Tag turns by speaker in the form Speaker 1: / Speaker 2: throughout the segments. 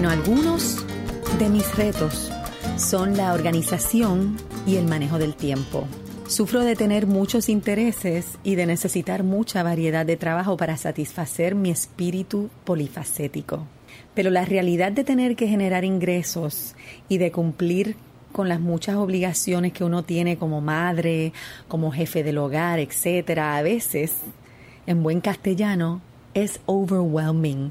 Speaker 1: Bueno, algunos de mis retos son la organización y el manejo del tiempo. Sufro de tener muchos intereses y de necesitar mucha variedad de trabajo para satisfacer mi espíritu polifacético. Pero la realidad de tener que generar ingresos y de cumplir con las muchas obligaciones que uno tiene como madre, como jefe del hogar, etcétera, a veces, en buen castellano, es overwhelming.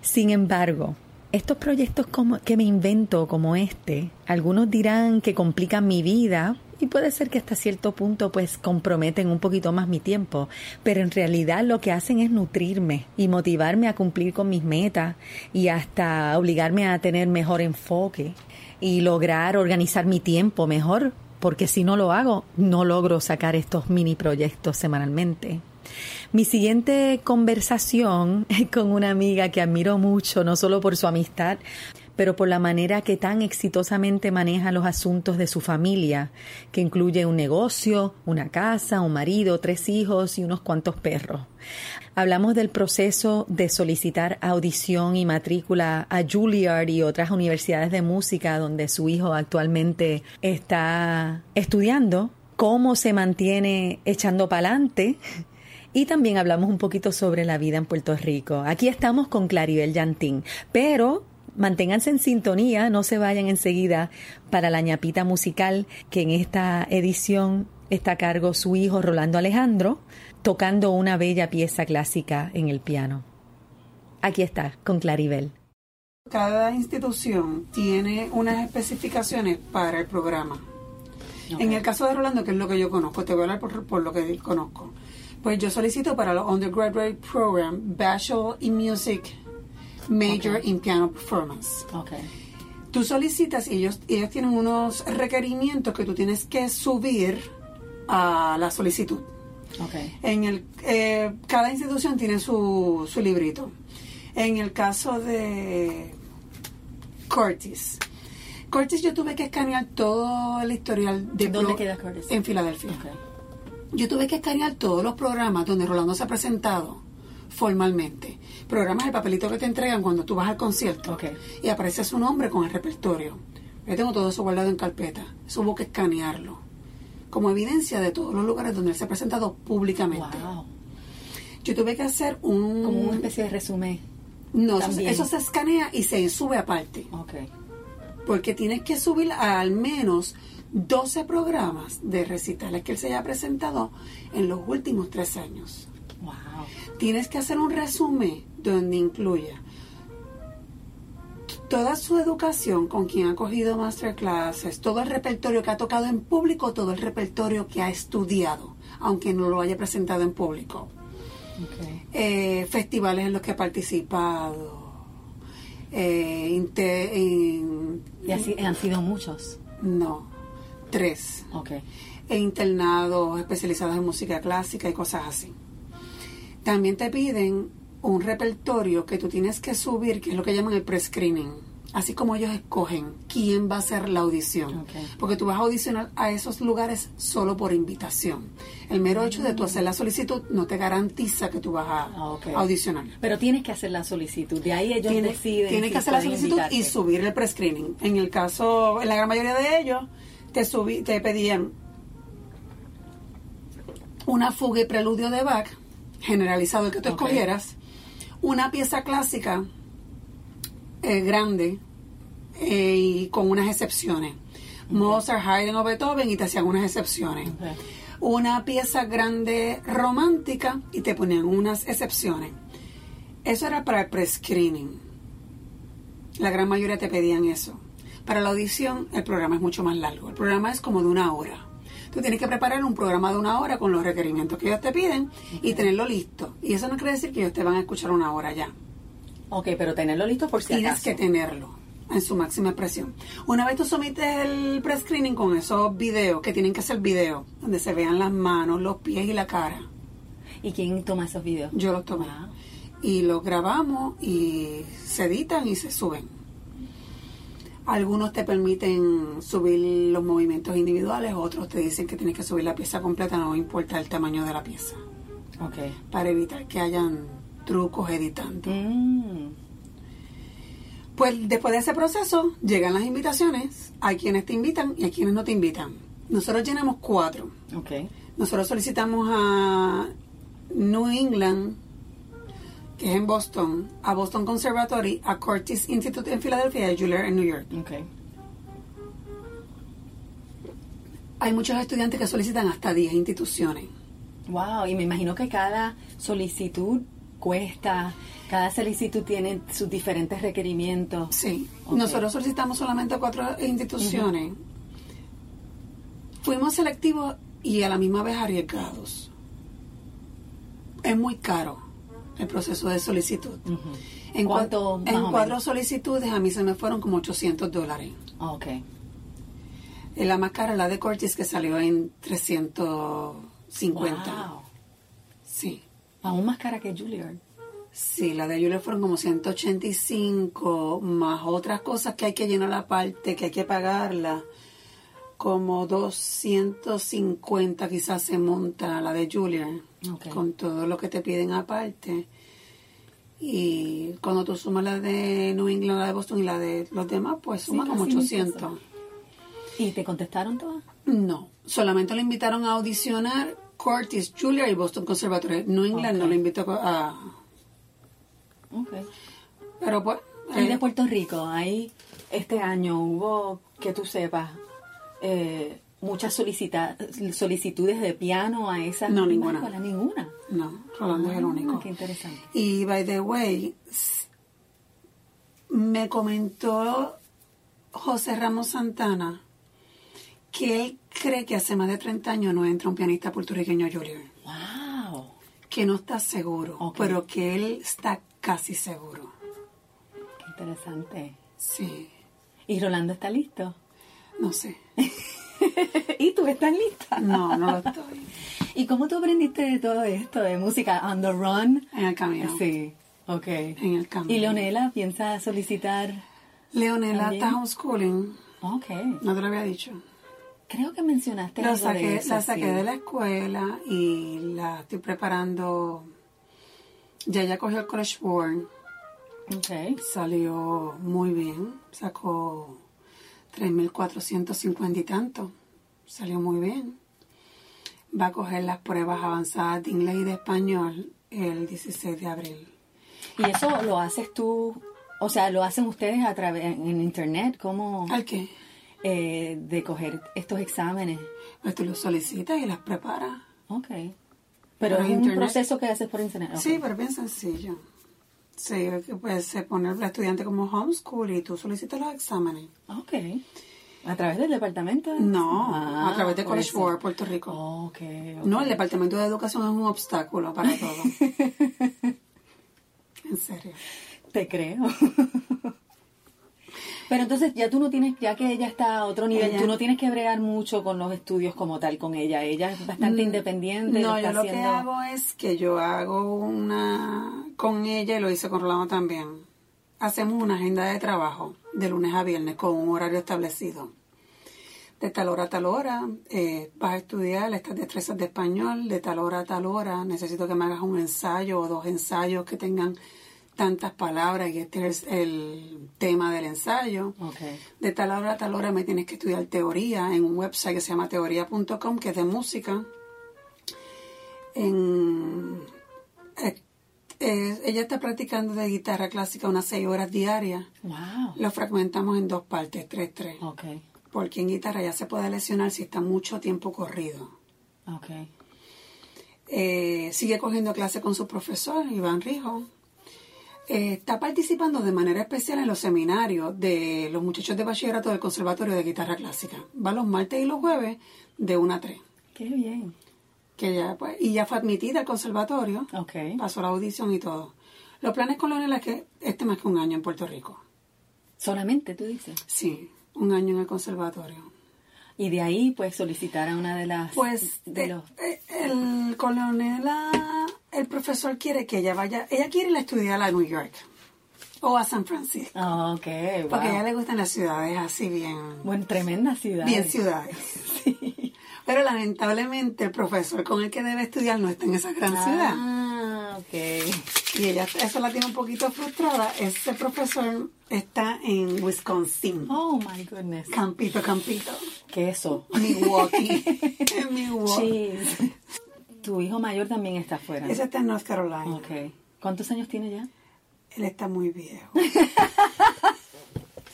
Speaker 1: Sin embargo, estos proyectos como, que me invento como este, algunos dirán que complican mi vida y puede ser que hasta cierto punto pues comprometen un poquito más mi tiempo, pero en realidad lo que hacen es nutrirme y motivarme a cumplir con mis metas y hasta obligarme a tener mejor enfoque y lograr organizar mi tiempo mejor, porque si no lo hago, no logro sacar estos mini proyectos semanalmente. Mi siguiente conversación con una amiga que admiro mucho, no solo por su amistad, pero por la manera que tan exitosamente maneja los asuntos de su familia, que incluye un negocio, una casa, un marido, tres hijos y unos cuantos perros. Hablamos del proceso de solicitar audición y matrícula a Juilliard y otras universidades de música donde su hijo actualmente está estudiando, cómo se mantiene echando pa'lante y también hablamos un poquito sobre la vida en Puerto Rico. Aquí estamos con Claribel Yantín, pero manténganse en sintonía, no se vayan enseguida para la ñapita musical que en esta edición está a cargo su hijo Rolando Alejandro, tocando una bella pieza clásica en el piano. Aquí está, con Claribel.
Speaker 2: Cada institución tiene unas especificaciones para el programa. En el caso de Rolando, que es lo que yo conozco, te voy a hablar por, por lo que conozco. Pues yo solicito para el Undergraduate Program Bachelor in Music Major in Piano Performance.
Speaker 1: Okay.
Speaker 2: Tú solicitas y ellos, ellos tienen unos requerimientos que tú tienes que subir a la solicitud.
Speaker 1: Okay.
Speaker 2: En el, eh, cada institución tiene su, su librito. En el caso de Curtis, Curtis yo tuve que escanear todo el historial de
Speaker 1: ¿Dónde
Speaker 2: pro-
Speaker 1: queda Curtis?
Speaker 2: En Filadelfia.
Speaker 1: Okay.
Speaker 2: Yo tuve que escanear todos los programas donde Rolando se ha presentado formalmente. Programas, el papelito que te entregan cuando tú vas al concierto.
Speaker 1: Ok.
Speaker 2: Y aparece su nombre con el repertorio. Yo tengo todo eso guardado en carpeta. Eso hubo que escanearlo. Como evidencia de todos los lugares donde él se ha presentado públicamente.
Speaker 1: Wow.
Speaker 2: Yo tuve que hacer un...
Speaker 1: Como una especie de resumen.
Speaker 2: No, eso,
Speaker 1: también.
Speaker 2: eso se escanea y se sube aparte.
Speaker 1: Ok.
Speaker 2: Porque tienes que subir al menos 12 programas de recitales que él se haya presentado en los últimos tres años.
Speaker 1: Wow.
Speaker 2: Tienes que hacer un resumen donde incluya toda su educación con quien ha cogido masterclasses, todo el repertorio que ha tocado en público, todo el repertorio que ha estudiado, aunque no lo haya presentado en público.
Speaker 1: Okay.
Speaker 2: Eh, festivales en los que ha participado. eh,
Speaker 1: Y así han sido muchos.
Speaker 2: no, tres.
Speaker 1: Ok.
Speaker 2: e internados especializados en música clásica y cosas así. También te piden un repertorio que tú tienes que subir, que es lo que llaman el pre-screening. Así como ellos escogen quién va a hacer la audición. Porque tú vas a audicionar a esos lugares solo por invitación. El mero hecho de tú hacer la solicitud no te garantiza que tú vas a
Speaker 1: Ah,
Speaker 2: audicionar.
Speaker 1: Pero tienes que hacer la solicitud. De ahí ellos
Speaker 2: Tienes,
Speaker 1: deciden.
Speaker 2: tienes
Speaker 1: si
Speaker 2: que hacer la solicitud y subir el pre-screening. En el caso, en la gran mayoría de ellos, te, subí, te pedían una fuga y preludio de Bach, generalizado el que tú escogieras, una pieza clásica eh, grande eh, y con unas excepciones. Mozart, Haydn o Beethoven y te hacían unas excepciones. Una pieza grande romántica y te ponían unas excepciones. Eso era para el pre-screening. La gran mayoría te pedían eso. Para la audición, el programa es mucho más largo. El programa es como de una hora. Tú tienes que preparar un programa de una hora con los requerimientos que ellos te piden y tenerlo listo. Y eso no quiere decir que ellos te van a escuchar una hora ya.
Speaker 1: Ok, pero tenerlo listo por si
Speaker 2: Tienes
Speaker 1: acaso.
Speaker 2: que tenerlo en su máxima expresión. Una vez tú sometes el pre-screening con esos videos, que tienen que ser videos, donde se vean las manos, los pies y la cara.
Speaker 1: ¿Y quién toma esos videos?
Speaker 2: Yo los tomé.
Speaker 1: Wow.
Speaker 2: Y los grabamos y se editan y se suben. Algunos te permiten subir los movimientos individuales, otros te dicen que tienes que subir la pieza completa, no importa el tamaño de la pieza,
Speaker 1: Ok.
Speaker 2: para evitar que hayan trucos editando.
Speaker 1: Mm.
Speaker 2: Pues después de ese proceso llegan las invitaciones, hay quienes te invitan y hay quienes no te invitan. Nosotros llenamos cuatro.
Speaker 1: Ok.
Speaker 2: Nosotros solicitamos a New England, que es en Boston, a Boston Conservatory, a Curtis Institute en Filadelfia y a Juilliard en New York.
Speaker 1: Ok.
Speaker 2: Hay muchos estudiantes que solicitan hasta 10 instituciones.
Speaker 1: Wow, y me imagino que cada solicitud cuesta, cada solicitud tiene sus diferentes requerimientos.
Speaker 2: Sí,
Speaker 1: Ok.
Speaker 2: nosotros solicitamos solamente cuatro instituciones. Fuimos selectivos y a la misma vez arriesgados. Es muy caro el proceso de solicitud. En,
Speaker 1: ¿Cuánto
Speaker 2: en cuatro solicitudes a mí se me fueron como 800 dólares.
Speaker 1: Ok.
Speaker 2: Eh, La más cara, la de Curtis, que salió en 350.
Speaker 1: Wow.
Speaker 2: Sí.
Speaker 1: Aún más cara que Juilliard.
Speaker 2: Sí, la de Julia fueron como 185, más otras cosas que hay que llenar aparte, que hay que pagarla. Como 250 quizás se monta la de Julia, Con todo lo que te piden aparte. Y cuando tú sumas la de New England, la de Boston y la de los demás, pues suma
Speaker 1: Sí,
Speaker 2: como
Speaker 1: casi mil
Speaker 2: 800.
Speaker 1: ¿Y te contestaron todas?
Speaker 2: No, solamente le invitaron a audicionar Curtis, Julia y Boston Conservatory. New England no le invitó a...
Speaker 1: Ok.
Speaker 2: Pero pues... Eh,
Speaker 1: de Puerto Rico, ahí este año hubo, que tú sepas, eh, muchas solicita solicitudes de piano a esa
Speaker 2: No, ninguna.
Speaker 1: escuela, ninguna.
Speaker 2: No, Rolando es el
Speaker 1: Ah,
Speaker 2: único.
Speaker 1: Qué interesante.
Speaker 2: Y by the way, me comentó José Ramos Santana que él cree que hace más de 30 años no entra un pianista puertorriqueño a Juilliard.
Speaker 1: Wow.
Speaker 2: Que no está seguro, pero que él está casi seguro.
Speaker 1: Qué interesante.
Speaker 2: Sí,
Speaker 1: ¿Y Rolando está listo?
Speaker 2: no sé.
Speaker 1: ¿Y tú estás lista?
Speaker 2: No, no lo estoy.
Speaker 1: ¿Y cómo tú aprendiste de todo esto de música on the run?
Speaker 2: En el camino.
Speaker 1: Sí, ok.
Speaker 2: En el camino.
Speaker 1: ¿Y Leonela piensa solicitar?
Speaker 2: Leonela
Speaker 1: También.
Speaker 2: está homeschooling.
Speaker 1: Ok.
Speaker 2: No te lo había dicho.
Speaker 1: Creo que mencionaste
Speaker 2: Lo
Speaker 1: de
Speaker 2: saqué,
Speaker 1: eso,
Speaker 2: la saqué
Speaker 1: sí.
Speaker 2: de la escuela y la estoy preparando. Ya ella cogió el College Board,
Speaker 1: Ok.
Speaker 2: salió muy bien, sacó 3.450 y tanto, salió muy bien. Va a coger las pruebas avanzadas de inglés y de español el 16 de abril.
Speaker 1: ¿Y eso lo haces tú? O sea, ¿lo hacen ustedes a través en internet? ¿Cómo
Speaker 2: ¿Al qué?
Speaker 1: eh, de coger estos exámenes?
Speaker 2: Pues tú lo solicitas y las preparas.
Speaker 1: Ok. Pero es un proceso que haces por internet.
Speaker 2: Sí, pero bien sencillo. Sí, pues se pone el estudiante como homeschool y tú solicitas los exámenes.
Speaker 1: Ok. ¿A través del departamento?
Speaker 2: No,
Speaker 1: Ah,
Speaker 2: a través de
Speaker 1: por
Speaker 2: College. Board, Puerto Rico. No, el Departamento de Educación es un obstáculo para todo. en serio.
Speaker 1: Te creo. Pero entonces ya tú no tienes, ya que ella está a otro nivel,
Speaker 2: Ella-
Speaker 1: tú no tienes que bregar mucho con los estudios como tal con ella. Ella es bastante independiente.
Speaker 2: Mm, No,
Speaker 1: está
Speaker 2: yo lo que hago es que yo hago una con ella y lo hice con Rolando también. Hacemos una agenda de trabajo de lunes a viernes con un horario establecido. De tal hora a tal hora eh, vas a estudiar estas destrezas de español, de tal hora a tal hora necesito que me hagas un ensayo o dos ensayos que tengan tantas palabras y este es el tema del ensayo. De tal hora a tal hora me tienes que estudiar teoría en un website que se llama teoría.com, que es de música. En, eh, ella está practicando de guitarra clásica unas seis horas diarias.
Speaker 1: Wow.
Speaker 2: Lo fragmentamos en dos partes, tres, tres.
Speaker 1: Ok.
Speaker 2: Porque en guitarra ya se puede lesionar si está mucho tiempo corrido.
Speaker 1: Ok.
Speaker 2: Eh, sigue cogiendo clase con su profesor, Iván Rijo. Eh, está participando de manera especial en los seminarios de los muchachos de bachillerato del Conservatorio de Guitarra Clásica. Va los martes y los jueves de 1 a 3.
Speaker 1: Qué bien.
Speaker 2: Que ya, pues, y ya fue admitida al conservatorio, pasó la audición y todo. Los planes con Leonela es que esté más que un año en Puerto Rico.
Speaker 1: Solamente, tú dices.
Speaker 2: Sí, un año en el conservatorio.
Speaker 1: Y de ahí, pues, solicitar a una de las...
Speaker 2: Pues
Speaker 1: de
Speaker 2: de-
Speaker 1: los...
Speaker 2: eh, el colonela, el profesor quiere que ella vaya, ella quiere ir a estudiar a New York o a San Francisco,
Speaker 1: Ah, ok, wow.
Speaker 2: porque a ella le gustan las ciudades así bien,
Speaker 1: Bueno, tremenda ciudad.
Speaker 2: bien ciudades. Pero lamentablemente el profesor con el que debe estudiar no está en esa gran ciudad.
Speaker 1: Ah, ok.
Speaker 2: Y ella, eso la tiene un poquito frustrada. Ese profesor está en Wisconsin.
Speaker 1: Oh my goodness.
Speaker 2: Campito, Campito. Milwaukee. en Milwaukee.
Speaker 1: Cheese. Tu hijo mayor también está afuera.
Speaker 2: Ese está en North Carolina.
Speaker 1: Ok. ¿Cuántos años tiene ya?
Speaker 2: Él está muy viejo.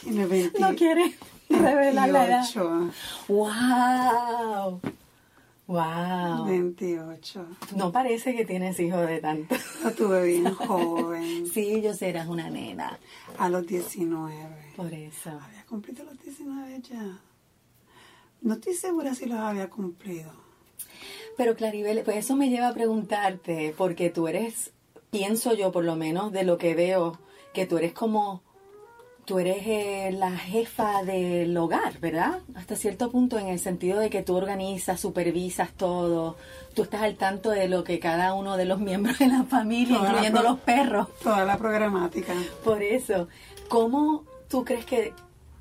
Speaker 2: tiene 20.
Speaker 1: No quiere revelar la edad.
Speaker 2: 28.
Speaker 1: ¡Wow! ¡Wow!
Speaker 2: 28.
Speaker 1: No parece que tienes hijos de tanto.
Speaker 2: Lo tuve bien joven.
Speaker 1: Sí, yo sé, eras una nena.
Speaker 2: A los 19.
Speaker 1: Por eso.
Speaker 2: ¿Había cumplido los 19 ya? No estoy segura si los había cumplido.
Speaker 1: Pero Claribel, pues eso me lleva a preguntarte, porque tú eres, pienso yo por lo menos de lo que veo, que tú eres como, tú eres eh, la jefa del hogar, ¿verdad? Hasta cierto punto en el sentido de que tú organizas, supervisas todo, tú estás al tanto de lo que cada uno de los miembros de la familia,
Speaker 2: Toda
Speaker 1: incluyendo los perros.
Speaker 2: Toda la programática.
Speaker 1: Por eso, ¿cómo tú crees que,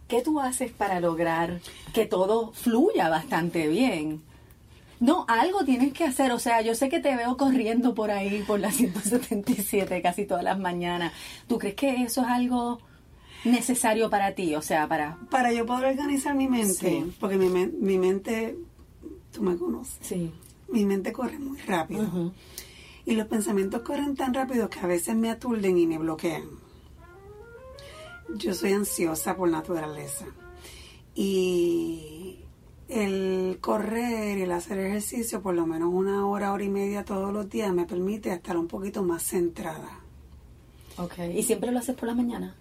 Speaker 1: qué tú haces para lograr que todo fluya bastante bien? No, algo tienes que hacer, o sea, yo sé que te veo corriendo por ahí, por la 177 casi todas las mañanas. ¿Tú crees que eso es algo necesario para ti? O sea, para...
Speaker 2: Para yo poder organizar mi mente,
Speaker 1: Sí.
Speaker 2: porque mi, mi mente, tú me conoces,
Speaker 1: Sí.
Speaker 2: mi mente corre muy rápido. Y los pensamientos corren tan rápido que a veces me aturden y me bloquean. Yo soy ansiosa por naturaleza. Y el correr y el hacer ejercicio por lo menos una hora, hora y media todos los días me permite estar un poquito más centrada.
Speaker 1: Ok. ¿Y siempre lo haces por la mañana?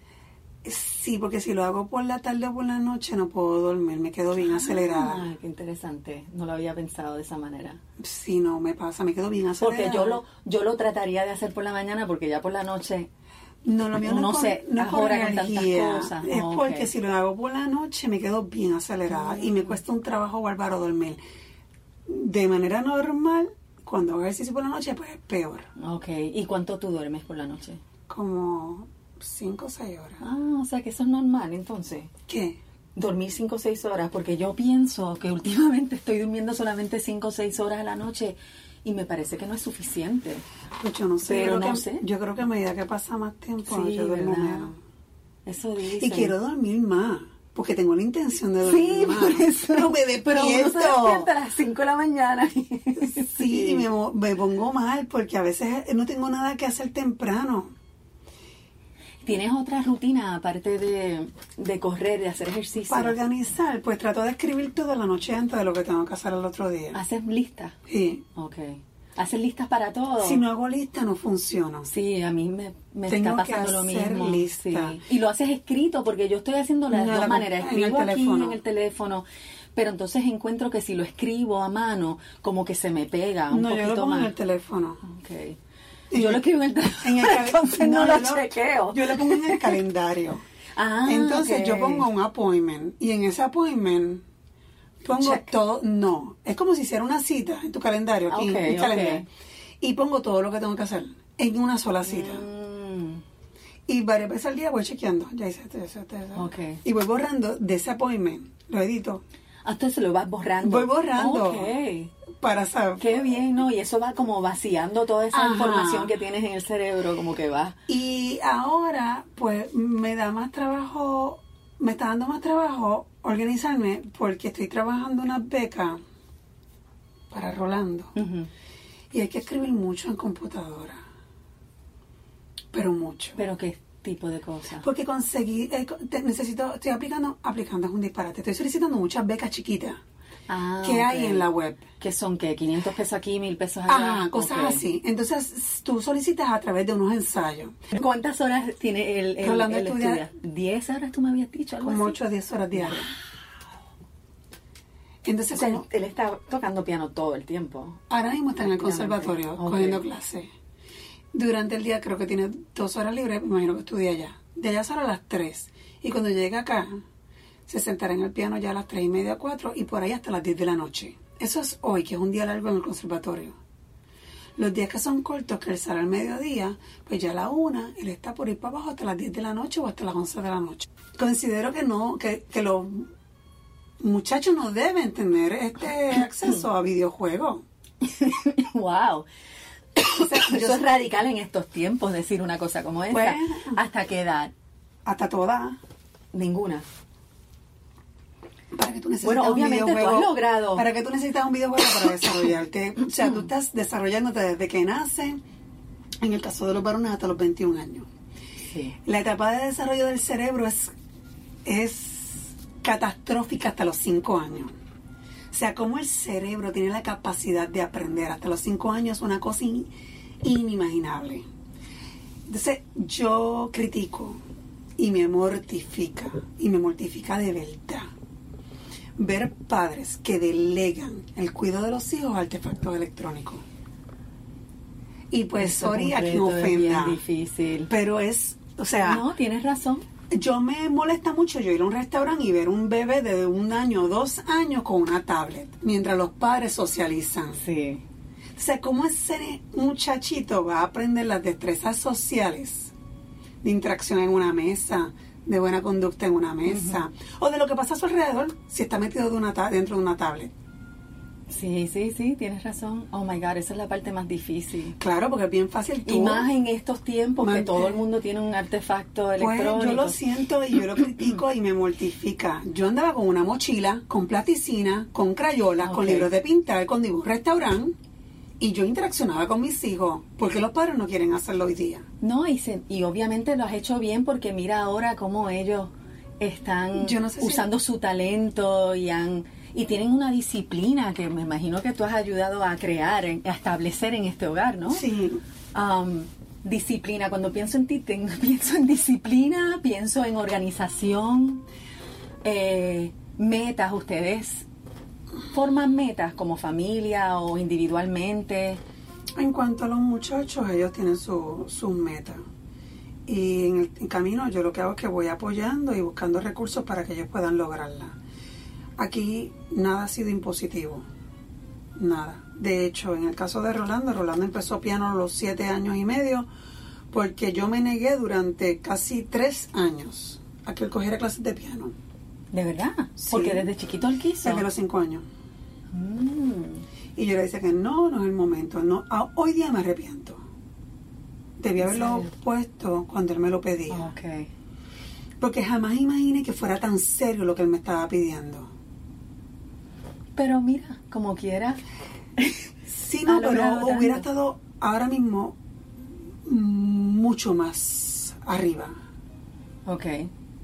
Speaker 2: Sí, porque si lo hago por la tarde o por la noche no puedo dormir, me quedo bien acelerada.
Speaker 1: Ah, qué interesante. No lo había pensado de esa manera.
Speaker 2: Si no me pasa, me quedo bien acelerada.
Speaker 1: Porque yo lo, yo lo trataría de hacer por la mañana porque ya por la noche
Speaker 2: No, lo mío no, por,
Speaker 1: se
Speaker 2: no es por energía.
Speaker 1: cosas.
Speaker 2: Es
Speaker 1: Oh,
Speaker 2: porque si lo hago por la noche me quedo bien acelerada y me cuesta un trabajo bárbaro dormir. De manera normal, cuando hago ejercicio por la noche, pues es peor.
Speaker 1: Ok, ¿y cuánto tú duermes por la noche?
Speaker 2: Como 5 o 6 horas.
Speaker 1: Ah, o sea que eso es normal entonces.
Speaker 2: ¿Qué?
Speaker 1: Dormir 5 o 6 horas, porque yo pienso que últimamente estoy durmiendo solamente 5 o 6 horas a la noche y me parece que no es suficiente.
Speaker 2: Pues yo no sé.
Speaker 1: Pero
Speaker 2: yo creo
Speaker 1: no
Speaker 2: que-
Speaker 1: sé.
Speaker 2: Yo creo que a medida que pasa más tiempo,
Speaker 1: Sí,
Speaker 2: yo duermo menos.
Speaker 1: Eso dice.
Speaker 2: Y quiero dormir más, porque tengo la intención de
Speaker 1: Sí,
Speaker 2: dormir más.
Speaker 1: por eso.
Speaker 2: Pero me
Speaker 1: Pero uno se
Speaker 2: despierto.
Speaker 1: despierta a las 5 de la mañana.
Speaker 2: Sí, y me pongo mal porque a veces no tengo nada que hacer temprano.
Speaker 1: ¿Tienes otra rutina aparte de, de correr, de hacer ejercicio?
Speaker 2: Para organizar, pues trato de escribir toda la noche antes de lo que tengo que hacer el otro día.
Speaker 1: ¿Haces listas?
Speaker 2: Sí.
Speaker 1: Ok. ¿Haces listas para todo?
Speaker 2: Si no hago lista, no funciona.
Speaker 1: Sí, a mí me, me
Speaker 2: Tengo
Speaker 1: está
Speaker 2: que
Speaker 1: pasando lo
Speaker 2: hacer
Speaker 1: mismo.
Speaker 2: lista.
Speaker 1: Sí. Y lo haces escrito, porque yo estoy haciendo las
Speaker 2: No,
Speaker 1: dos
Speaker 2: la-
Speaker 1: maneras.
Speaker 2: en el
Speaker 1: Escribo aquí
Speaker 2: teléfono.
Speaker 1: en el teléfono, pero entonces encuentro que si lo escribo a mano, como que se me pega un
Speaker 2: no, yo
Speaker 1: poquito
Speaker 2: lo pongo
Speaker 1: más.
Speaker 2: en el teléfono.
Speaker 1: Ok.
Speaker 2: Y
Speaker 1: Yo lo escribo en el
Speaker 2: En el
Speaker 1: entonces no, lo chequeo.
Speaker 2: Yo lo pongo en el calendario.
Speaker 1: Ah,
Speaker 2: Entonces yo pongo un appointment y en ese appointment pongo
Speaker 1: Check.
Speaker 2: todo, no, es como si hiciera una cita en tu calendario, aquí, en el calendario, y pongo todo lo que tengo que hacer en una sola cita.
Speaker 1: Mm,
Speaker 2: Y varias veces al día voy chequeando, ya hice esto, eso, esto, eso.
Speaker 1: Ok.
Speaker 2: Y voy borrando de ese appointment, lo edito,
Speaker 1: Ah, entonces lo vas borrando.
Speaker 2: Voy borrando.
Speaker 1: Ok.
Speaker 2: Para saber.
Speaker 1: Qué bien, ¿no? Y eso va como vaciando toda esa
Speaker 2: Ajá.
Speaker 1: información que tienes en el cerebro, como que va.
Speaker 2: Y ahora, pues, me da más trabajo, me está dando más trabajo organizarme porque estoy trabajando una beca para Rolando. Y hay que escribir mucho en computadora. Pero mucho.
Speaker 1: Pero qué tipo de cosas.
Speaker 2: Porque conseguí, eh, te- necesito, estoy aplicando, aplicando es un disparate. Estoy solicitando muchas becas chiquitas
Speaker 1: Ah,
Speaker 2: que hay
Speaker 1: ok.
Speaker 2: en la web.
Speaker 1: que son que 500 pesos aquí, 1000 pesos allá.
Speaker 2: Ajá, cosas
Speaker 1: Ok.
Speaker 2: así. Entonces, tú solicitas a través de unos ensayos.
Speaker 1: ¿Cuántas horas tiene el, el, el
Speaker 2: estudia-
Speaker 1: estudia? 10 horas tú me habías dicho algo
Speaker 2: Como
Speaker 1: así?
Speaker 2: 8 a 10 horas diarias. Entonces,
Speaker 1: O sea, él está tocando piano todo el tiempo.
Speaker 2: ahora mismo está en el conservatorio
Speaker 1: Ok.
Speaker 2: cogiendo clases. Durante el día creo que tiene dos horas libres, me imagino que estudia allá. De allá sale a las 3. Y cuando llega acá, se sentará en el piano ya a las 3 y media, 4 y por ahí hasta las 10 de la noche. Eso es hoy, que es un día largo en el conservatorio. Los días que son cortos, que él sale al mediodía, pues ya a la una, él está por ir para abajo hasta las 10 de la noche o hasta las 11 de la noche. Considero que no, que, que los muchachos no deben tener este acceso a videojuegos.
Speaker 1: wow. Eso es radical en estos tiempos, decir una cosa como esa.
Speaker 2: Bueno.
Speaker 1: ¿Hasta qué edad?
Speaker 2: Hasta toda.
Speaker 1: Ninguna.
Speaker 2: Para que tú necesitas
Speaker 1: Bueno,
Speaker 2: un
Speaker 1: obviamente tú
Speaker 2: videojuego,
Speaker 1: has logrado.
Speaker 2: Para que tú necesitas un videojuego para desarrollarte. o sea, tú estás desarrollándote desde que nace, en el caso de los varones, hasta los 21 años.
Speaker 1: Sí.
Speaker 2: La etapa de desarrollo del cerebro es, es catastrófica hasta los 5 años. O sea, como el cerebro tiene la capacidad de aprender hasta los 5 años es una cosa in- inimaginable. Entonces, yo critico y me mortifica, y me mortifica de verdad, ver padres que delegan el cuidado de los hijos a artefactos electrónicos. Y pues,
Speaker 1: Eso
Speaker 2: sorry a quien
Speaker 1: concreto es
Speaker 2: ofenda,
Speaker 1: difícil.
Speaker 2: pero es, o sea,
Speaker 1: No, tienes razón.
Speaker 2: yo me molesta mucho yo ir a un restaurante y ver un bebé de un año o dos años con una tablet, mientras los padres socializan.
Speaker 1: Sí.
Speaker 2: O sea, ¿cómo ese muchachito va a aprender las destrezas sociales de interacción en una mesa, de buena conducta en una mesa, o de lo que pasa a su alrededor si está metido de una ta- dentro de una tablet?
Speaker 1: Sí, sí, sí, tienes razón. Oh my God, esa es la parte más difícil.
Speaker 2: Claro, porque es bien fácil tú...
Speaker 1: Y más en estos tiempos que todo el mundo tiene un artefacto
Speaker 2: Pues
Speaker 1: electrónico.
Speaker 2: yo lo siento y yo lo critico y me mortifica. Yo andaba con una mochila, con platicina, con crayolas, con libros de pintar, con dibujo restaurante y yo interaccionaba con mis hijos. porque los padres no quieren hacerlo hoy día?
Speaker 1: No, y, se- y obviamente lo has hecho bien porque mira ahora cómo ellos están
Speaker 2: Yo no sé si-
Speaker 1: usando su talento y han y tienen una disciplina que me imagino que tú has ayudado a crear, a establecer en este hogar, ¿no?
Speaker 2: Sí,
Speaker 1: Um, disciplina, cuando pienso en ti, ten- pienso en disciplina, pienso en organización, eh, metas, ustedes forman metas como familia o individualmente.
Speaker 2: En cuanto a los muchachos, ellos tienen su- sus metas. Y en el camino yo lo que hago es que voy apoyando y buscando recursos para que ellos puedan lograrla. Aquí nada ha sido impositivo. Nada. De hecho, en el caso de Rolando, Rolando empezó piano a los siete años y medio porque yo me negué durante casi tres años a que él cogiera clases de piano.
Speaker 1: ¿De verdad?
Speaker 2: Sí.
Speaker 1: Porque desde chiquito él quiso.
Speaker 2: Desde los cinco años.
Speaker 1: Mm,
Speaker 2: Y yo le decía que no, no es el momento. No, Ah, hoy día me arrepiento. Debí
Speaker 1: ¿En
Speaker 2: haberlo puesto cuando él me lo pedía.
Speaker 1: ok.
Speaker 2: Porque jamás imaginé que fuera tan serio lo que él me estaba pidiendo.
Speaker 1: Pero mira, como quiera.
Speaker 2: Sí, no, pero hubiera estado ahora mismo mucho más arriba.
Speaker 1: Ok.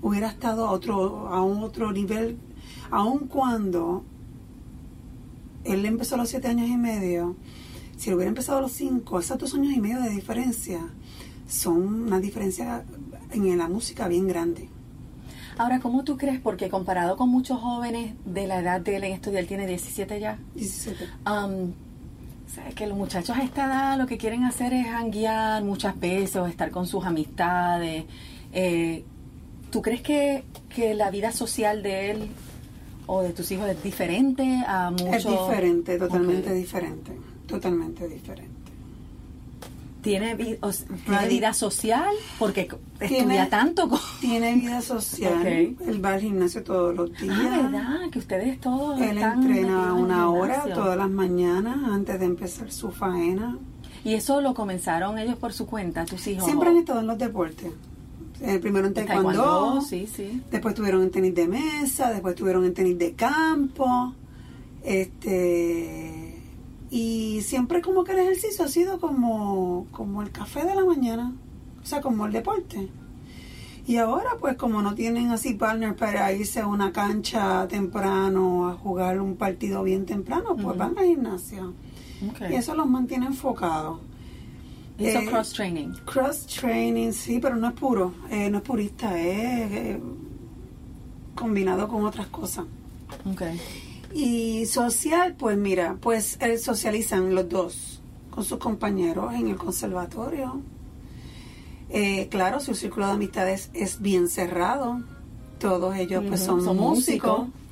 Speaker 2: Hubiera estado a otro, a un otro nivel, aun cuando él empezó a los siete años y medio, si él hubiera empezado a los cinco, esos dos años y medio de diferencia son una diferencia en la música bien grande.
Speaker 1: Ahora, ¿cómo tú crees? Porque comparado con muchos jóvenes de la edad de él en esto, él tiene 17 ya,
Speaker 2: 17.
Speaker 1: Um, sabes que los muchachos a esta edad lo que quieren hacer es hanguear muchas veces o estar con sus amistades. Eh, ¿Tú crees que, que la vida social de él o de tus hijos es diferente a muchos?
Speaker 2: Es diferente, totalmente diferente. Totalmente diferente.
Speaker 1: ¿Tiene, vi- o s- ¿tiene
Speaker 2: Radi-
Speaker 1: vida social? Porque
Speaker 2: Tiene-
Speaker 1: estudia tanto. co-
Speaker 2: Tiene vida social.
Speaker 1: Ok.
Speaker 2: Él va al gimnasio todos los días.
Speaker 1: Ah, ¿verdad? Que ustedes todos
Speaker 2: Él
Speaker 1: están
Speaker 2: entrena una hora todas las mañanas antes de empezar su faena.
Speaker 1: ¿Y eso lo comenzaron ellos por su cuenta, tus hijos?
Speaker 2: Siempre han estado en los deportes. Eh, primero en taekwondo,
Speaker 1: taekwondo, sí, sí.
Speaker 2: después estuvieron en tenis de mesa, después estuvieron en tenis de campo. Este y siempre como que el ejercicio ha sido como, como el café de la mañana, o sea, como el deporte. Y ahora pues como no tienen así partner para irse a una cancha temprano a jugar un partido bien temprano, pues van al gimnasio.
Speaker 1: Ok.
Speaker 2: Y eso los mantiene enfocados.
Speaker 1: Hizo
Speaker 2: Eh,
Speaker 1: cross training.
Speaker 2: Cross training, sí, pero no es puro, eh, no es purista, es eh, combinado con otras cosas.
Speaker 1: Okay.
Speaker 2: Y social, pues mira, pues eh, socializan los dos con sus compañeros en el conservatorio. Eh, claro, su círculo de amistades es bien cerrado. Todos ellos pues son,
Speaker 1: son
Speaker 2: músicos.
Speaker 1: músicos.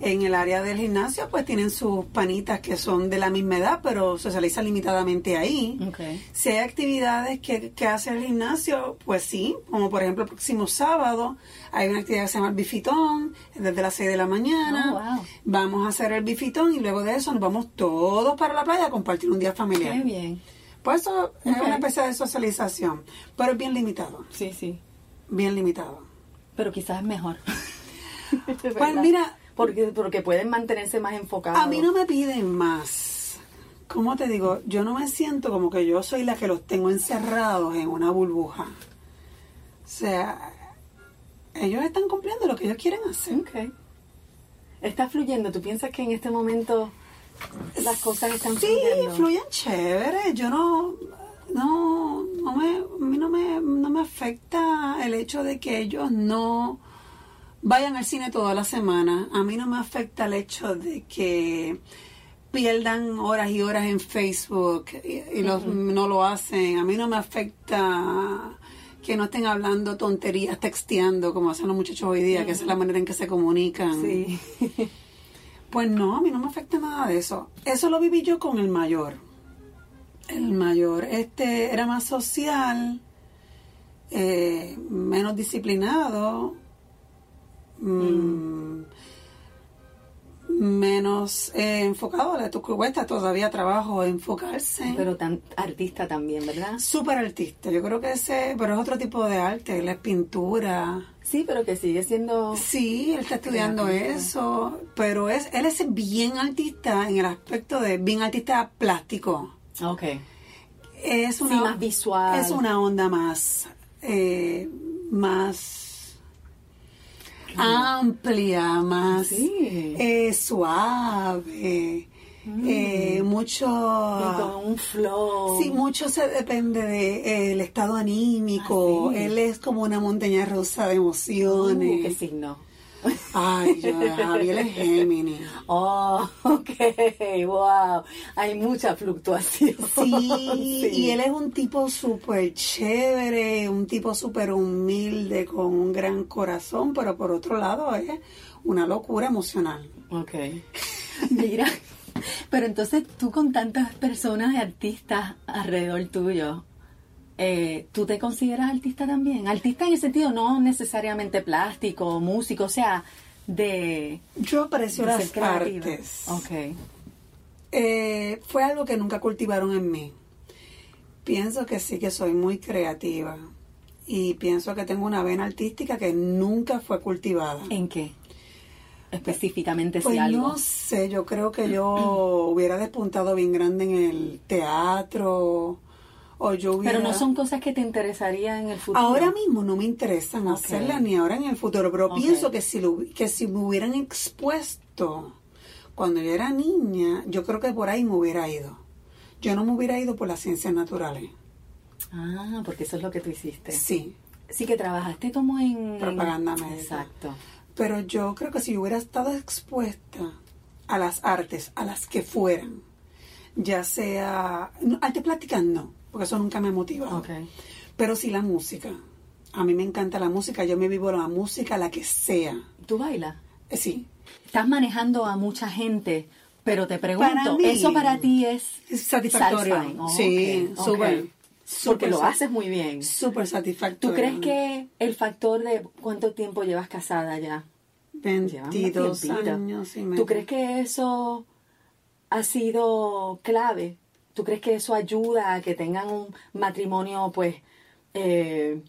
Speaker 2: En el área del gimnasio pues tienen sus panitas que son de la misma edad, pero socializan limitadamente ahí.
Speaker 1: Okay.
Speaker 2: Si hay actividades que, que hace el gimnasio, pues sí, como por ejemplo el próximo sábado hay una actividad que se llama el bifitón, desde las 6 de la mañana.
Speaker 1: Oh, wow.
Speaker 2: Vamos a hacer el bifitón y luego de eso nos vamos todos para la playa a compartir un día familiar.
Speaker 1: Qué bien.
Speaker 2: Pues eso es una especie de socialización, pero es bien limitado,
Speaker 1: Sí, sí.
Speaker 2: bien limitado.
Speaker 1: Pero quizás es mejor.
Speaker 2: Pues mira,
Speaker 1: Porque, porque pueden mantenerse más enfocados.
Speaker 2: a mí no me piden más. ¿Cómo te digo? Yo no me siento como que yo soy la que los tengo encerrados en una burbuja. O sea, ellos están cumpliendo lo que ellos quieren hacer.
Speaker 1: Ok. Está fluyendo. ¿Tú piensas que en este momento las cosas están
Speaker 2: Sí,
Speaker 1: fluyendo?
Speaker 2: fluyen chévere. Yo no, no, no me, a mí no me, no me afecta el hecho de que ellos no vayan al cine toda la semana. A mí no me afecta el hecho de que pierdan horas y horas en Facebook y, y los, no lo hacen. A mí no me afecta que no estén hablando tonterías, texteando, como hacen los muchachos hoy día, que esa es la manera en que se comunican.
Speaker 1: Sí.
Speaker 2: Pues no, a mí no me afecta nada de eso. Eso lo viví yo con el mayor. El mayor, este era más social, eh, menos disciplinado, mm, menos eh, enfocado. Le tu- cuesta todavía trabajo enfocarse.
Speaker 1: Pero tan artista también, ¿verdad?
Speaker 2: Súper artista, yo creo que ese, pero es otro tipo de arte, es pintura.
Speaker 1: Sí, pero que sigue siendo...
Speaker 2: Sí, él está estudiando eso, pero es él es bien artista en el aspecto de bien artista plástico.
Speaker 1: Ok.
Speaker 2: Es una
Speaker 1: Sí, más visual.
Speaker 2: Es una onda más eh, más amplia, más
Speaker 1: Sí.
Speaker 2: eh, suave, eh, mucho
Speaker 1: Y con un flow.
Speaker 2: Sí, mucho se depende del estado anímico.
Speaker 1: Ah, sí.
Speaker 2: Él es como una montaña rusa de
Speaker 1: Uh,
Speaker 2: emociones.
Speaker 1: ¿Qué signo?
Speaker 2: Ay, yo, Javier es Géminis.
Speaker 1: Oh, ok, wow. Hay mucha fluctuación.
Speaker 2: Sí, y él es un tipo súper chévere, un tipo súper humilde, con un gran corazón, pero por otro lado es una locura emocional.
Speaker 1: Ok. Mira, pero entonces tú con tantas personas y artistas alrededor tuyo, eh, ¿tú te consideras artista también? Artista en el sentido no necesariamente plástico, músico, o sea, de,
Speaker 2: Yo aprecio
Speaker 1: de
Speaker 2: las artes.
Speaker 1: Ok.
Speaker 2: Eh, fue algo que nunca cultivaron en mí. Pienso que sí que soy muy creativa y pienso que tengo una vena artística que nunca fue cultivada.
Speaker 1: ¿En qué? Específicamente
Speaker 2: Pues
Speaker 1: si algo.
Speaker 2: no sé, yo creo que yo hubiera despuntado bien grande en el teatro o yo hubiera...
Speaker 1: Pero no son cosas que te interesarían en el futuro.
Speaker 2: Ahora mismo no me interesan hacerlas ni ahora ni en el futuro, pero pienso que si, lo- que si me hubieran expuesto cuando yo era niña, yo creo que por ahí me hubiera ido. Yo no me hubiera ido por las ciencias naturales.
Speaker 1: Ah, porque eso es lo que tú hiciste.
Speaker 2: Sí,
Speaker 1: Sí que trabajaste como en...
Speaker 2: Propaganda médica.
Speaker 1: Exacto.
Speaker 2: pero yo creo que si yo hubiera estado expuesta a las artes, a las que fueran, ya sea... no, arte plásticas no, porque eso nunca me ha motivado.
Speaker 1: Ok.
Speaker 2: Pero sí la música. A mí me encanta la música, yo me vivo la música, la que sea.
Speaker 1: ¿Tú bailas?
Speaker 2: Eh, Sí,
Speaker 1: Estás manejando a mucha gente, pero te pregunto,
Speaker 2: Para mí,
Speaker 1: ¿eso para ti es
Speaker 2: satisfactorio.
Speaker 1: Oh,
Speaker 2: sí,
Speaker 1: ok, ok.
Speaker 2: súper.
Speaker 1: Porque
Speaker 2: súper
Speaker 1: lo haces muy bien.
Speaker 2: Súper satisfactorio.
Speaker 1: ¿Tú crees que el factor de cuánto tiempo llevas casada ya? Llevas un
Speaker 2: 22
Speaker 1: tiempito.
Speaker 2: años y medio.
Speaker 1: ¿Tú crees que eso ha sido clave? ¿Tú crees que eso ayuda a que tengan un matrimonio, pues, eh,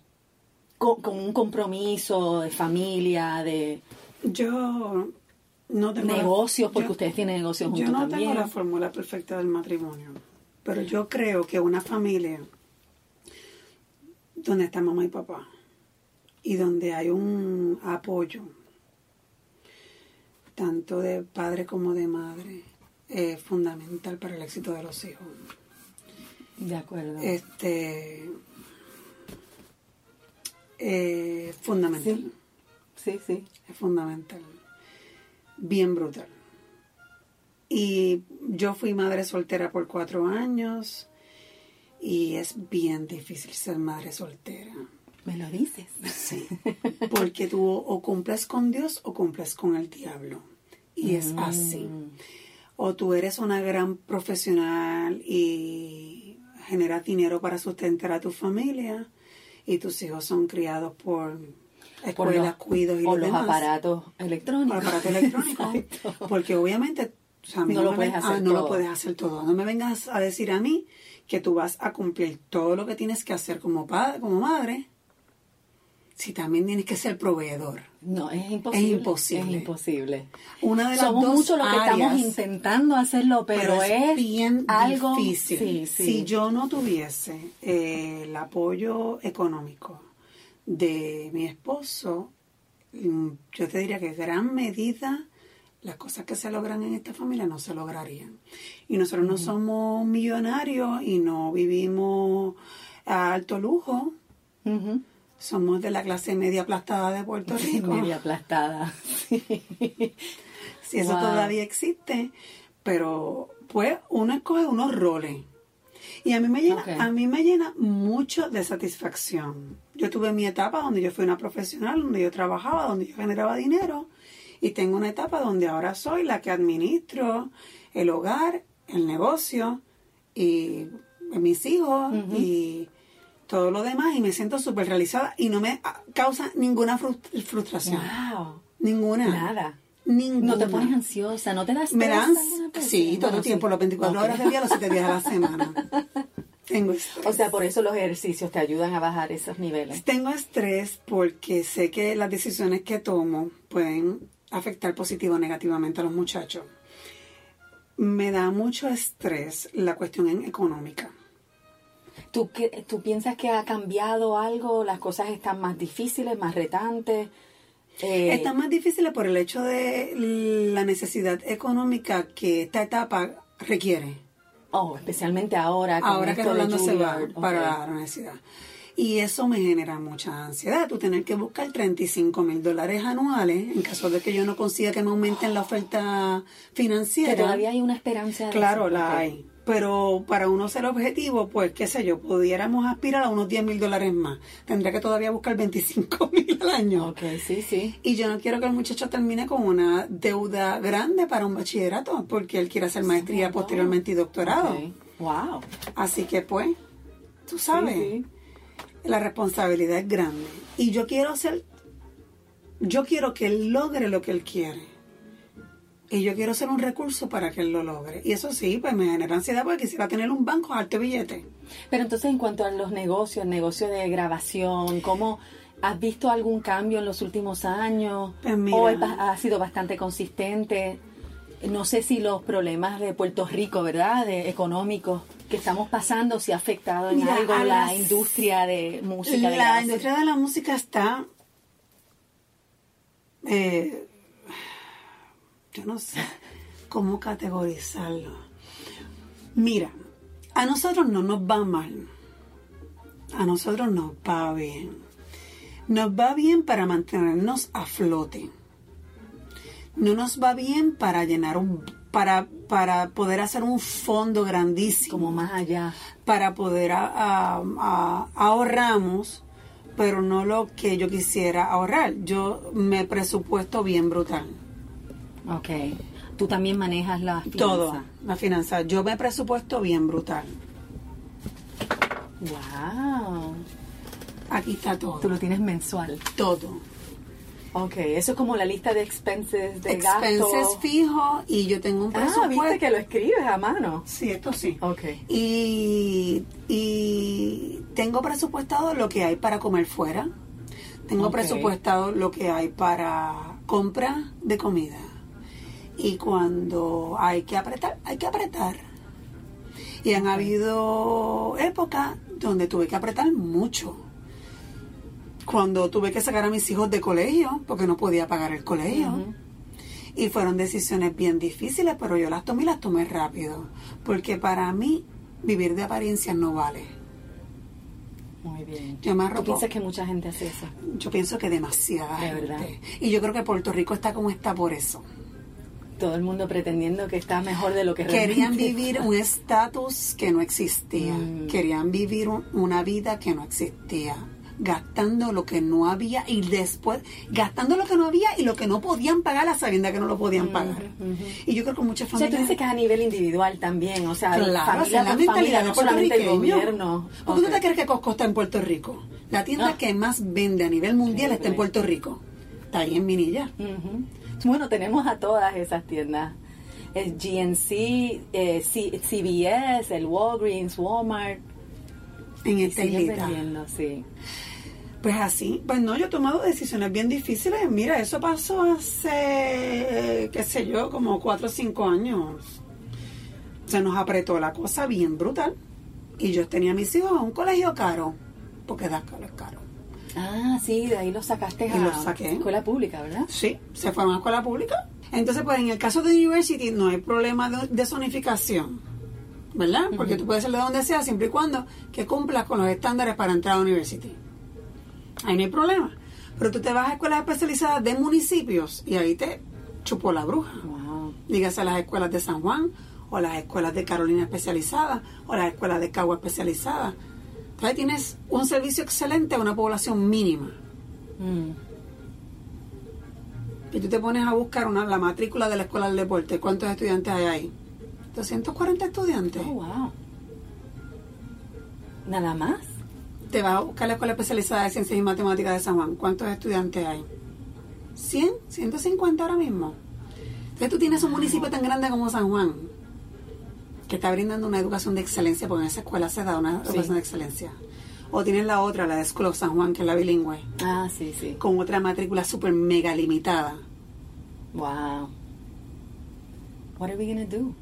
Speaker 1: con, con un compromiso de familia, de
Speaker 2: Yo no tengo...
Speaker 1: negocios, porque
Speaker 2: yo-
Speaker 1: ustedes tienen negocios
Speaker 2: Yo
Speaker 1: juntos
Speaker 2: no
Speaker 1: también?
Speaker 2: tengo la fórmula perfecta del matrimonio, pero yo creo que una familia donde está mamá y papá y donde hay un apoyo tanto de padre como de madre es fundamental para el éxito de los hijos.
Speaker 1: De acuerdo.
Speaker 2: Este eh, fundamental.
Speaker 1: Sí, sí.
Speaker 2: Es fundamental. Bien brutal. Y yo fui madre soltera por cuatro años y es bien difícil ser madre soltera.
Speaker 1: ¿Me lo dices?
Speaker 2: Sí. Porque tú o cumples con Dios o cumples con el diablo. Y es así. O tú eres una gran profesional y generas dinero para sustentar a tu familia y tus hijos son criados por
Speaker 1: Por
Speaker 2: escuelas,
Speaker 1: los-
Speaker 2: cuidos y lo
Speaker 1: los
Speaker 2: demás
Speaker 1: aparatos electrónicos.
Speaker 2: por.
Speaker 1: Exacto.
Speaker 2: Porque obviamente O sea, a mí
Speaker 1: No lo puedes
Speaker 2: ven-
Speaker 1: hacer
Speaker 2: ah, no lo puedes hacer todo. No me vengas a decir a mí que tú vas a cumplir todo lo que tienes que hacer como padre, como madre, si también tienes que ser proveedor.
Speaker 1: No, es imposible.
Speaker 2: Es imposible.
Speaker 1: Es imposible.
Speaker 2: Una de las
Speaker 1: Somos
Speaker 2: dos
Speaker 1: muchos los que estamos intentando hacerlo, pero, es,
Speaker 2: bien
Speaker 1: algo
Speaker 2: difícil.
Speaker 1: Sí, sí.
Speaker 2: Si yo no tuviese eh, el apoyo económico de mi esposo, mm, yo te diría que en gran medida las cosas que se logran en esta familia no se lograrían. Y nosotros no somos millonarios y no vivimos a alto lujo. Somos de la clase media aplastada de Puerto Rico.
Speaker 1: Media aplastada. Sí.
Speaker 2: si eso
Speaker 1: Wow.
Speaker 2: todavía existe, pero pues uno escoge unos roles. Y a mí me llena, a mí me llena mucho de satisfacción. Yo tuve mi etapa donde yo fui una profesional, donde yo trabajaba, donde yo generaba dinero, y tengo una etapa donde ahora soy la que administro el hogar, el negocio y mis hijos y todo lo demás y me siento súper realizada y no me causa ninguna frus- frustración.
Speaker 1: Wow.
Speaker 2: Ninguna.
Speaker 1: Nada.
Speaker 2: Ninguna.
Speaker 1: No te pones ansiosa, no te das
Speaker 2: Me dan, sí, todo
Speaker 1: Bueno,
Speaker 2: el tiempo,
Speaker 1: sí.
Speaker 2: los 24
Speaker 1: Ok.
Speaker 2: horas del día, los 7 días a la semana. Tengo estrés.
Speaker 1: O sea, por eso los ejercicios te ayudan a bajar esos niveles.
Speaker 2: Tengo estrés porque sé que las decisiones que tomo pueden afectar positivo o negativamente a los muchachos. Me da mucho estrés la cuestión económica.
Speaker 1: ¿Tú, qué- ¿Tú piensas que ha cambiado algo? ¿Las cosas están más difíciles, más retantes? Eh,
Speaker 2: Está más difícil por el hecho de la necesidad económica que esta etapa requiere.
Speaker 1: Oh, especialmente ahora. Con
Speaker 2: ahora que
Speaker 1: esto de
Speaker 2: Rolando se va
Speaker 1: Juilliard. Ok.
Speaker 2: para la universidad. Y eso me genera mucha ansiedad, tú tener que buscar 35 mil dólares anuales en caso de que yo no consiga que me aumenten la oferta financiera.
Speaker 1: Que todavía hay una esperanza. de
Speaker 2: Claro,
Speaker 1: eso.
Speaker 2: la hay. Pero para uno ser objetivo, pues qué sé yo, pudiéramos aspirar a unos 10 mil dólares más. Tendría que todavía buscar 25 mil al año.
Speaker 1: Ok, sí, sí.
Speaker 2: Y yo no quiero que el muchacho termine con una deuda grande para un bachillerato, porque él quiere hacer maestría posteriormente y doctorado.
Speaker 1: Ok. Wow.
Speaker 2: Así que pues, tú sabes,
Speaker 1: Sí,
Speaker 2: la responsabilidad es grande. Y yo quiero ser, yo quiero que él logre lo que él quiere. Y yo quiero ser un recurso para que él lo logre. Y eso sí, pues me genera ansiedad porque quisiera tener un banco alto billete.
Speaker 1: Pero entonces, en cuanto a los negocios, el negocio de grabación, ¿cómo has visto algún cambio en los últimos años?
Speaker 2: Pues mira.
Speaker 1: ¿O ha sido bastante consistente? No sé si los problemas de Puerto Rico, ¿verdad? De económicos que estamos pasando, si ha afectado en
Speaker 2: Mira,
Speaker 1: algo
Speaker 2: a
Speaker 1: la
Speaker 2: las-
Speaker 1: industria de música. de
Speaker 2: La
Speaker 1: grabación.
Speaker 2: industria de la música está, eh, yo no sé cómo categorizarlo. Mira, a nosotros no nos va mal, a nosotros nos va bien. Nos va bien para mantenernos a flote. No nos va bien para llenar un, para, para poder hacer un fondo grandísimo
Speaker 1: Como más allá.
Speaker 2: para poder a- a- a- ahorramos, pero no lo que yo quisiera ahorrar. Yo me presupuesto bien brutal.
Speaker 1: Ok. Tú también manejas la finanza.
Speaker 2: Todo, la finanza. Yo me presupuesto bien brutal.
Speaker 1: Wow.
Speaker 2: Aquí está todo.
Speaker 1: Tú lo tienes mensual.
Speaker 2: Todo.
Speaker 1: Ok, eso es como la lista de expenses de
Speaker 2: Expenses
Speaker 1: gastos.
Speaker 2: fijos y yo tengo un
Speaker 1: Ah,
Speaker 2: presupuesto.
Speaker 1: viste que lo escribes a mano.
Speaker 2: Sí, esto sí.
Speaker 1: Ok.
Speaker 2: Y, y tengo presupuestado lo que hay para comer fuera. Tengo presupuestado lo que hay para compra de comida. Y cuando hay que apretar, hay que apretar. Y han habido épocas donde tuve que apretar mucho. Cuando tuve que sacar a mis hijos de colegio, porque no podía pagar el colegio. Y fueron decisiones bien difíciles, pero yo las tomé y las tomé rápido. Porque para mí, vivir de apariencias no vale.
Speaker 1: Muy bien.
Speaker 2: Yo me
Speaker 1: ¿Tú
Speaker 2: arropo.
Speaker 1: piensas que mucha gente hace eso?
Speaker 2: Yo pienso que demasiada
Speaker 1: De
Speaker 2: gente.
Speaker 1: verdad.
Speaker 2: Y yo creo que Puerto Rico está como está por eso.
Speaker 1: Todo el mundo pretendiendo que está mejor de lo que
Speaker 2: Querían
Speaker 1: realmente
Speaker 2: vivir un estatus que no existía.
Speaker 1: Mm.
Speaker 2: Querían vivir un- una vida que no existía. Gastando lo que no había y después, gastando lo que no había y lo que no podían pagar a sabienda que no lo podían pagar.
Speaker 1: Ujú, ujú.
Speaker 2: Y yo creo que muchas
Speaker 1: O sea, tú
Speaker 2: familias...
Speaker 1: dices que es a nivel individual también, o sea,
Speaker 2: Claro,
Speaker 1: familia
Speaker 2: la mentalidad
Speaker 1: no solamente el gobierno.
Speaker 2: ¿Por qué tú te crees que está en Puerto Rico? La tienda que más vende a nivel mundial está en. Puerto Rico. Está ahí en Minilla.
Speaker 1: Ujú. Bueno, tenemos a todas esas tiendas. el GNC, eh, C- CVS, el Walgreens, Walmart.
Speaker 2: En esta
Speaker 1: vendiendo, sí.
Speaker 2: Pues así, pues no, yo he tomado decisiones bien difíciles. Mira, eso pasó hace, qué sé yo, como cuatro o cinco años. Se nos apretó la cosa bien brutal. Y yo tenía a mis hijos a un colegio caro, porque Dascal es caro.
Speaker 1: Ah, sí, de ahí lo sacaste
Speaker 2: Y
Speaker 1: a
Speaker 2: saqué.
Speaker 1: escuela pública, ¿verdad?
Speaker 2: Sí, se fueron a escuela pública. Entonces, pues en el caso de University no hay problema de, de zonificación, ¿verdad? Porque tú puedes ser de donde sea siempre y cuando que cumplas con los estándares para entrar a University. Ahí no hay problema. Pero tú te vas a escuelas especializadas de municipios y ahí te chupó la bruja.
Speaker 1: Wow.
Speaker 2: Dígase las escuelas de San Juan, o las escuelas de Carolina especializadas, o las escuelas de Cagua especializadas. Entonces tienes un servicio excelente a una población mínima.
Speaker 1: Mm.
Speaker 2: Y tú te pones a buscar una, la matrícula de la escuela del deporte. ¿Cuántos estudiantes hay ahí? 240 estudiantes.
Speaker 1: Oh, wow. Nada más.
Speaker 2: Te vas a buscar la escuela especializada de ciencias y matemáticas de San Juan. ¿Cuántos estudiantes hay? 100, 150 ahora mismo. Entonces tú tienes un municipio tan grande como San Juan que está brindando una educación de excelencia, porque en esa escuela se da una
Speaker 1: Sí.
Speaker 2: educación de excelencia. O tienes la otra, la de School of San Juan, que es la bilingüe,
Speaker 1: Ah, sí, sí.
Speaker 2: con otra matrícula súper mega limitada.
Speaker 1: Wow. What are we gonna do?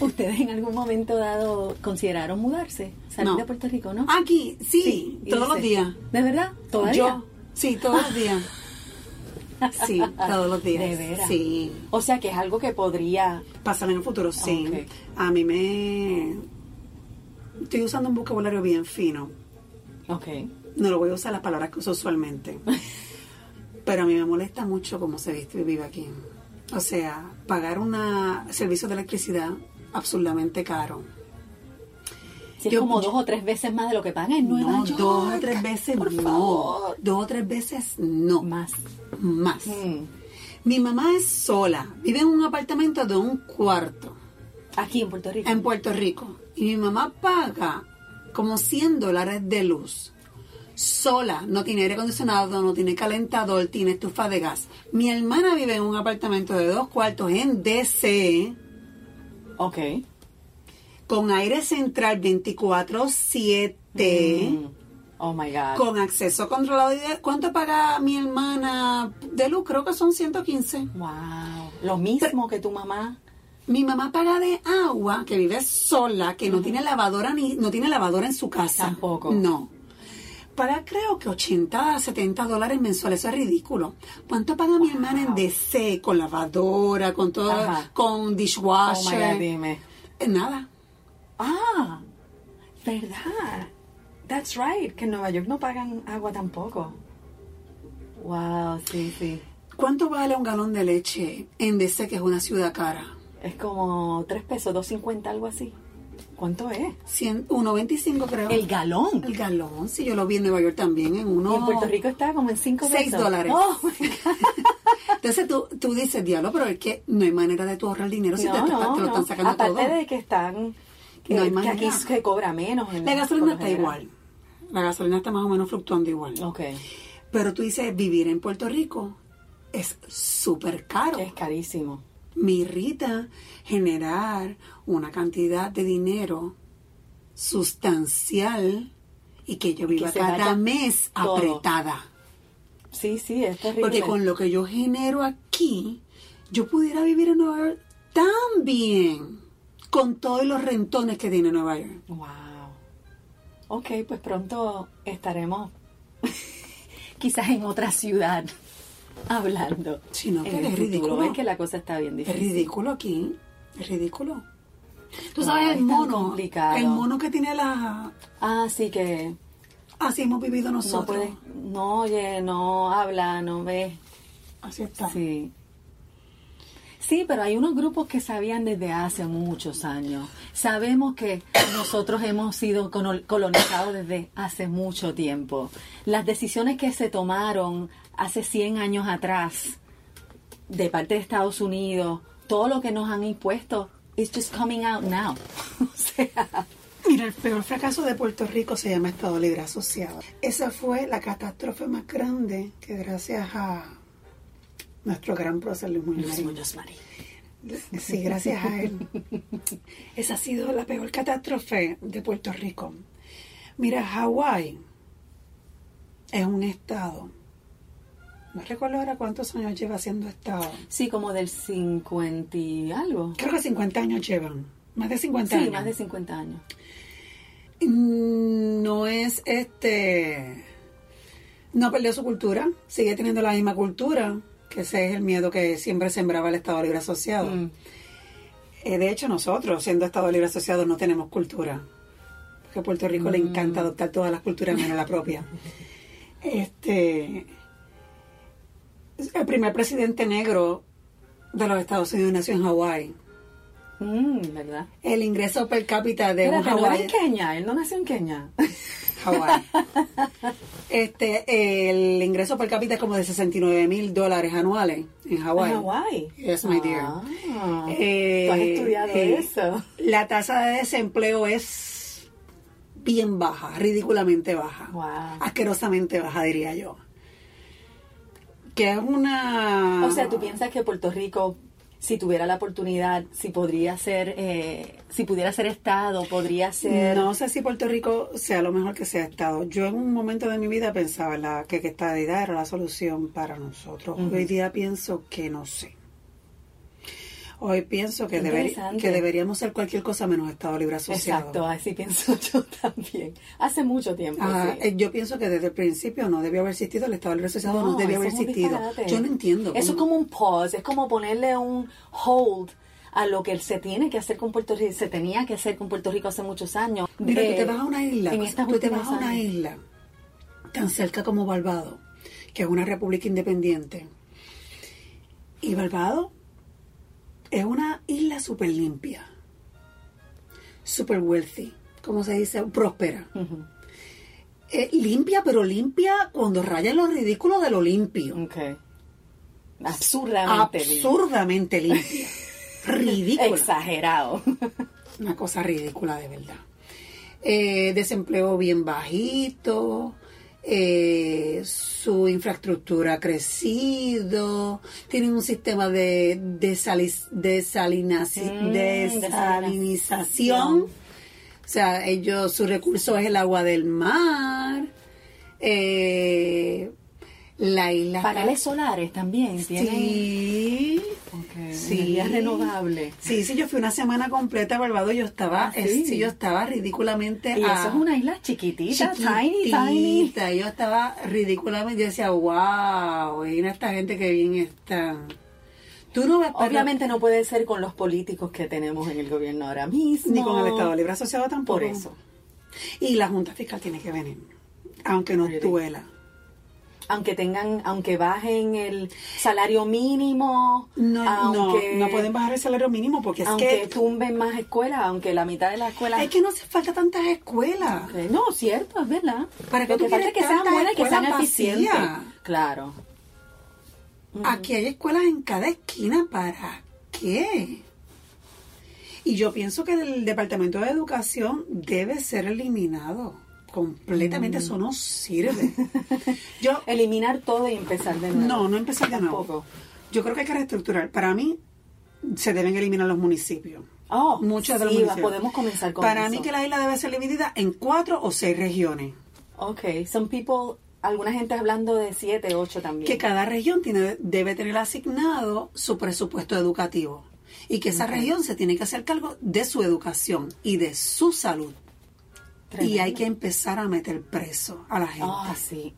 Speaker 1: ¿Ustedes en algún momento dado consideraron mudarse? Salir
Speaker 2: No.
Speaker 1: de Puerto Rico, no?
Speaker 2: Aquí, sí, todos los días.
Speaker 1: ¿De verdad? ¿Todavía?
Speaker 2: Yo, sí, todos los días. Sí, todos los días.
Speaker 1: ¿De veras?
Speaker 2: Sí.
Speaker 1: O sea que es algo que podría...
Speaker 2: Pasar en el futuro, sí. A mí me... Estoy usando un vocabulario bien fino.
Speaker 1: Ok.
Speaker 2: No lo voy a usar las palabras que uso usualmente. Pero a mí me molesta mucho cómo se viste y vive aquí. O sea, pagar un servicio de electricidad absurdamente caro.
Speaker 1: Si es
Speaker 2: Yo-
Speaker 1: como
Speaker 2: yo-
Speaker 1: dos o tres veces más de lo que pagan en Nueva
Speaker 2: No,
Speaker 1: York.
Speaker 2: dos o tres veces
Speaker 1: Por
Speaker 2: no.
Speaker 1: favor.
Speaker 2: Dos o tres veces no.
Speaker 1: Más.
Speaker 2: Más.
Speaker 1: Mm.
Speaker 2: Mi mamá es sola. Vive en un apartamento de un cuarto.
Speaker 1: Aquí en Puerto Rico.
Speaker 2: en Puerto Rico y mi mamá paga como 100 dólares de luz. Sola, no tiene aire acondicionado, no tiene calentador, tiene estufa de gas. Mi hermana vive en un apartamento de dos cuartos en DC
Speaker 1: Ok.
Speaker 2: Con aire central 24/7
Speaker 1: Mm. Oh my God.
Speaker 2: con acceso controlado. ¿Y de- ¿Cuánto paga mi hermana de luz? Creo que son 115.
Speaker 1: Wow. Lo mismo que tu mamá.
Speaker 2: Mi mamá paga de agua, que vive sola, que no tiene lavadora ni no tiene lavadora en su casa.
Speaker 1: Tampoco.
Speaker 2: No. Paga creo que 80 a 70 dólares mensuales, eso es ridículo. ¿Cuánto paga mi hermana en DC con lavadora, con todo,
Speaker 1: Ajá.
Speaker 2: con
Speaker 1: Oh my
Speaker 2: dishwasher?
Speaker 1: God, dime.
Speaker 2: Nada.
Speaker 1: Ah, verdad. That's right, que en Nueva York no pagan agua tampoco. Wow, sí, sí.
Speaker 2: ¿Cuánto vale un galón de leche en DC, que es una ciudad cara?
Speaker 1: Es como 3 pesos, 2.50, algo así. ¿Cuánto es?
Speaker 2: 100, 1.25 creo.
Speaker 1: El galón.
Speaker 2: El galón, sí, yo lo vi en Nueva York también, en uno.
Speaker 1: Y en Puerto Rico está como en 5 pesos.
Speaker 2: Seis dólares.
Speaker 1: Oh.
Speaker 2: Entonces tú, tú dices, diablo, pero es que no hay manera de tú ahorrar dinero si te, te- te lo están sacando
Speaker 1: Aparte
Speaker 2: todo.
Speaker 1: de que están... Que,
Speaker 2: No
Speaker 1: aquí se cobra menos. en-
Speaker 2: La gasolina está
Speaker 1: general.
Speaker 2: igual. La gasolina está más o menos fluctuando igual.
Speaker 1: Ok.
Speaker 2: Pero tú dices, vivir en Puerto Rico es súper caro.
Speaker 1: Es carísimo.
Speaker 2: Me irrita generar una cantidad de dinero sustancial y que yo viva cada mes
Speaker 1: todo.
Speaker 2: apretada.
Speaker 1: Sí, sí, es terrible.
Speaker 2: Porque con lo que yo genero aquí, yo pudiera vivir en Nueva York tan bien, con todos los rentones que tiene Nueva York.
Speaker 1: Wow. Ok, pues pronto estaremos quizás en otra ciudad hablando.
Speaker 2: Sí, no, que es ridículo.
Speaker 1: Ves que la cosa está bien
Speaker 2: Es
Speaker 1: difícil.
Speaker 2: ridículo aquí, es ridículo. Tú sabes
Speaker 1: es
Speaker 2: el mono,
Speaker 1: complicado.
Speaker 2: el mono que tiene la...
Speaker 1: Ah, sí que
Speaker 2: Así hemos vivido
Speaker 1: no
Speaker 2: nosotros.
Speaker 1: puede, no oye, no habla, no ve.
Speaker 2: Así está.
Speaker 1: Sí. Sí, pero hay unos grupos que sabían desde hace muchos años. Sabemos que nosotros hemos sido colonizados desde hace mucho tiempo. Las decisiones que se tomaron hace 100 años atrás de parte de Estados Unidos, todo lo que nos han impuesto, it's just coming out now. o sea,
Speaker 2: Mira, el peor fracaso de Puerto Rico se llama Estado Libre Asociado. Esa fue la catástrofe más grande que gracias a nuestro gran prócer Luis Muñoz
Speaker 1: Luis
Speaker 2: Marín. Sí, gracias a él. Esa ha sido la peor catástrofe de Puerto Rico. Mira, Hawái es un estado. No recuerdo ahora cuántos años lleva siendo estado.
Speaker 1: Sí, como del 50 y algo.
Speaker 2: Creo que 50 años llevan. Más de 50
Speaker 1: Sí,
Speaker 2: años.
Speaker 1: más de 50 años.
Speaker 2: Mm, No es este. No perdió su cultura, sigue teniendo la misma cultura, que ese es el miedo que siempre sembraba el Estado Libre Asociado.
Speaker 1: Mm.
Speaker 2: Eh, de hecho, nosotros, siendo Estado Libre Asociado, no tenemos cultura. Porque a Puerto Rico le encanta adoptar todas las culturas menos la propia. Este. El primer presidente negro de los Estados Unidos nació en Hawái.
Speaker 1: Mm, ¿Verdad?
Speaker 2: El ingreso per cápita de un
Speaker 1: Espérate, no en Kenia, él no nació en Kenia.
Speaker 2: Hawái. Este, el ingreso per cápita es como de 69 mil dólares anuales en Hawái.
Speaker 1: En Hawái.
Speaker 2: Yes, my dear.
Speaker 1: Ah,
Speaker 2: Eh,
Speaker 1: tú has estudiado
Speaker 2: eh,
Speaker 1: eso.
Speaker 2: La tasa de desempleo es bien baja, ridículamente baja.
Speaker 1: Wow.
Speaker 2: Asquerosamente baja, diría yo. Que es una...
Speaker 1: O sea, ¿tú piensas que Puerto Rico, si tuviera la oportunidad, si podría ser, eh, si pudiera ser Estado, podría ser...
Speaker 2: No sé si Puerto Rico sea lo mejor que sea Estado. Yo en un momento de mi vida pensaba la, que, que esta idea era la solución para nosotros. Hoy día pienso que no sé. Hoy pienso que, deber-
Speaker 1: Interesante.
Speaker 2: que deberíamos ser cualquier cosa menos Estado Libre Asociado.
Speaker 1: Exacto, así pienso yo también. Hace mucho tiempo.
Speaker 2: Ah,
Speaker 1: sí.
Speaker 2: eh, yo pienso que desde el principio no debió haber existido el Estado Libre Asociado, no,
Speaker 1: No,
Speaker 2: debió haber existido. Yo no entiendo.
Speaker 1: Eso es como un pause, es como ponerle un hold a lo que se tiene que hacer con Puerto Rico, se tenía que hacer con Puerto Rico hace muchos años.
Speaker 2: Mira, tú
Speaker 1: Eh,
Speaker 2: te vas a una isla,
Speaker 1: en estas
Speaker 2: tú te vas a una
Speaker 1: años.
Speaker 2: isla tan cerca como Barbados, que es una república independiente. Y Barbados es una isla súper limpia, súper wealthy, como se dice, próspera. Eh, limpia, pero limpia cuando raya en lo ridículo de lo limpio.
Speaker 1: ok. Absurdamente.
Speaker 2: Absurdamente limpia. Ridícula.
Speaker 1: Exagerado.
Speaker 2: Una cosa ridícula de verdad. Eh, desempleo bien bajito, eh, su infraestructura ha crecido, tienen un sistema de desali- desalinaci-
Speaker 1: Mm,
Speaker 2: desalinización. O sea, ellos, su recurso es el agua del mar. Eh, la isla... está-
Speaker 1: Paneles solares también tienen.
Speaker 2: Sí.
Speaker 1: Ok,
Speaker 2: Sí.
Speaker 1: energía renovable.
Speaker 2: Sí, sí, yo fui una semana completa a Barbados, yo estaba,
Speaker 1: Ah, sí.
Speaker 2: eh, sí, yo estaba ridículamente
Speaker 1: Y
Speaker 2: ah,
Speaker 1: eso es una isla chiquitita, tiny, tiny.
Speaker 2: chiquitita, yo estaba ridículamente, yo decía, wow, mira esta gente que bien están. Tú no pero-
Speaker 1: Obviamente no puede ser con los políticos que tenemos en el gobierno ahora mismo.
Speaker 2: ni con el Estado Libre Asociado tampoco.
Speaker 1: Por eso.
Speaker 2: Y la Junta Fiscal tiene que venir, aunque nos duela.
Speaker 1: Aunque tengan, aunque bajen el salario mínimo,
Speaker 2: No,
Speaker 1: aunque,
Speaker 2: no, no pueden bajar el salario mínimo porque es
Speaker 1: aunque
Speaker 2: que,
Speaker 1: tumben más escuelas, aunque la mitad de las escuelas...
Speaker 2: es que no hace falta tantas escuelas.
Speaker 1: Ok, No, cierto, es verdad.
Speaker 2: ¿Para tú
Speaker 1: que falta
Speaker 2: quieres
Speaker 1: es que sean buenas y que sean eficientes. Claro.
Speaker 2: Aquí hay escuelas en cada esquina, ¿para qué? Y yo pienso que el Departamento de Educación debe ser eliminado. Completamente, eso no sirve. Yo,
Speaker 1: Eliminar todo y empezar de nuevo.
Speaker 2: no, no empezar de nuevo.
Speaker 1: Tampoco.
Speaker 2: Yo creo que hay que reestructurar. Para mí, se deben eliminar los municipios.
Speaker 1: Oh,
Speaker 2: Muchos de los municipios.
Speaker 1: podemos comenzar con
Speaker 2: Para
Speaker 1: eso.
Speaker 2: mí que la isla debe ser dividida en cuatro o seis regiones.
Speaker 1: Ok, some people, alguna gente hablando de siete, ocho también.
Speaker 2: que cada región tiene, debe tener asignado su presupuesto educativo y que esa región se tiene que hacer cargo de su educación y de su salud. Y hay que empezar a meter preso a la gente.
Speaker 1: Sí.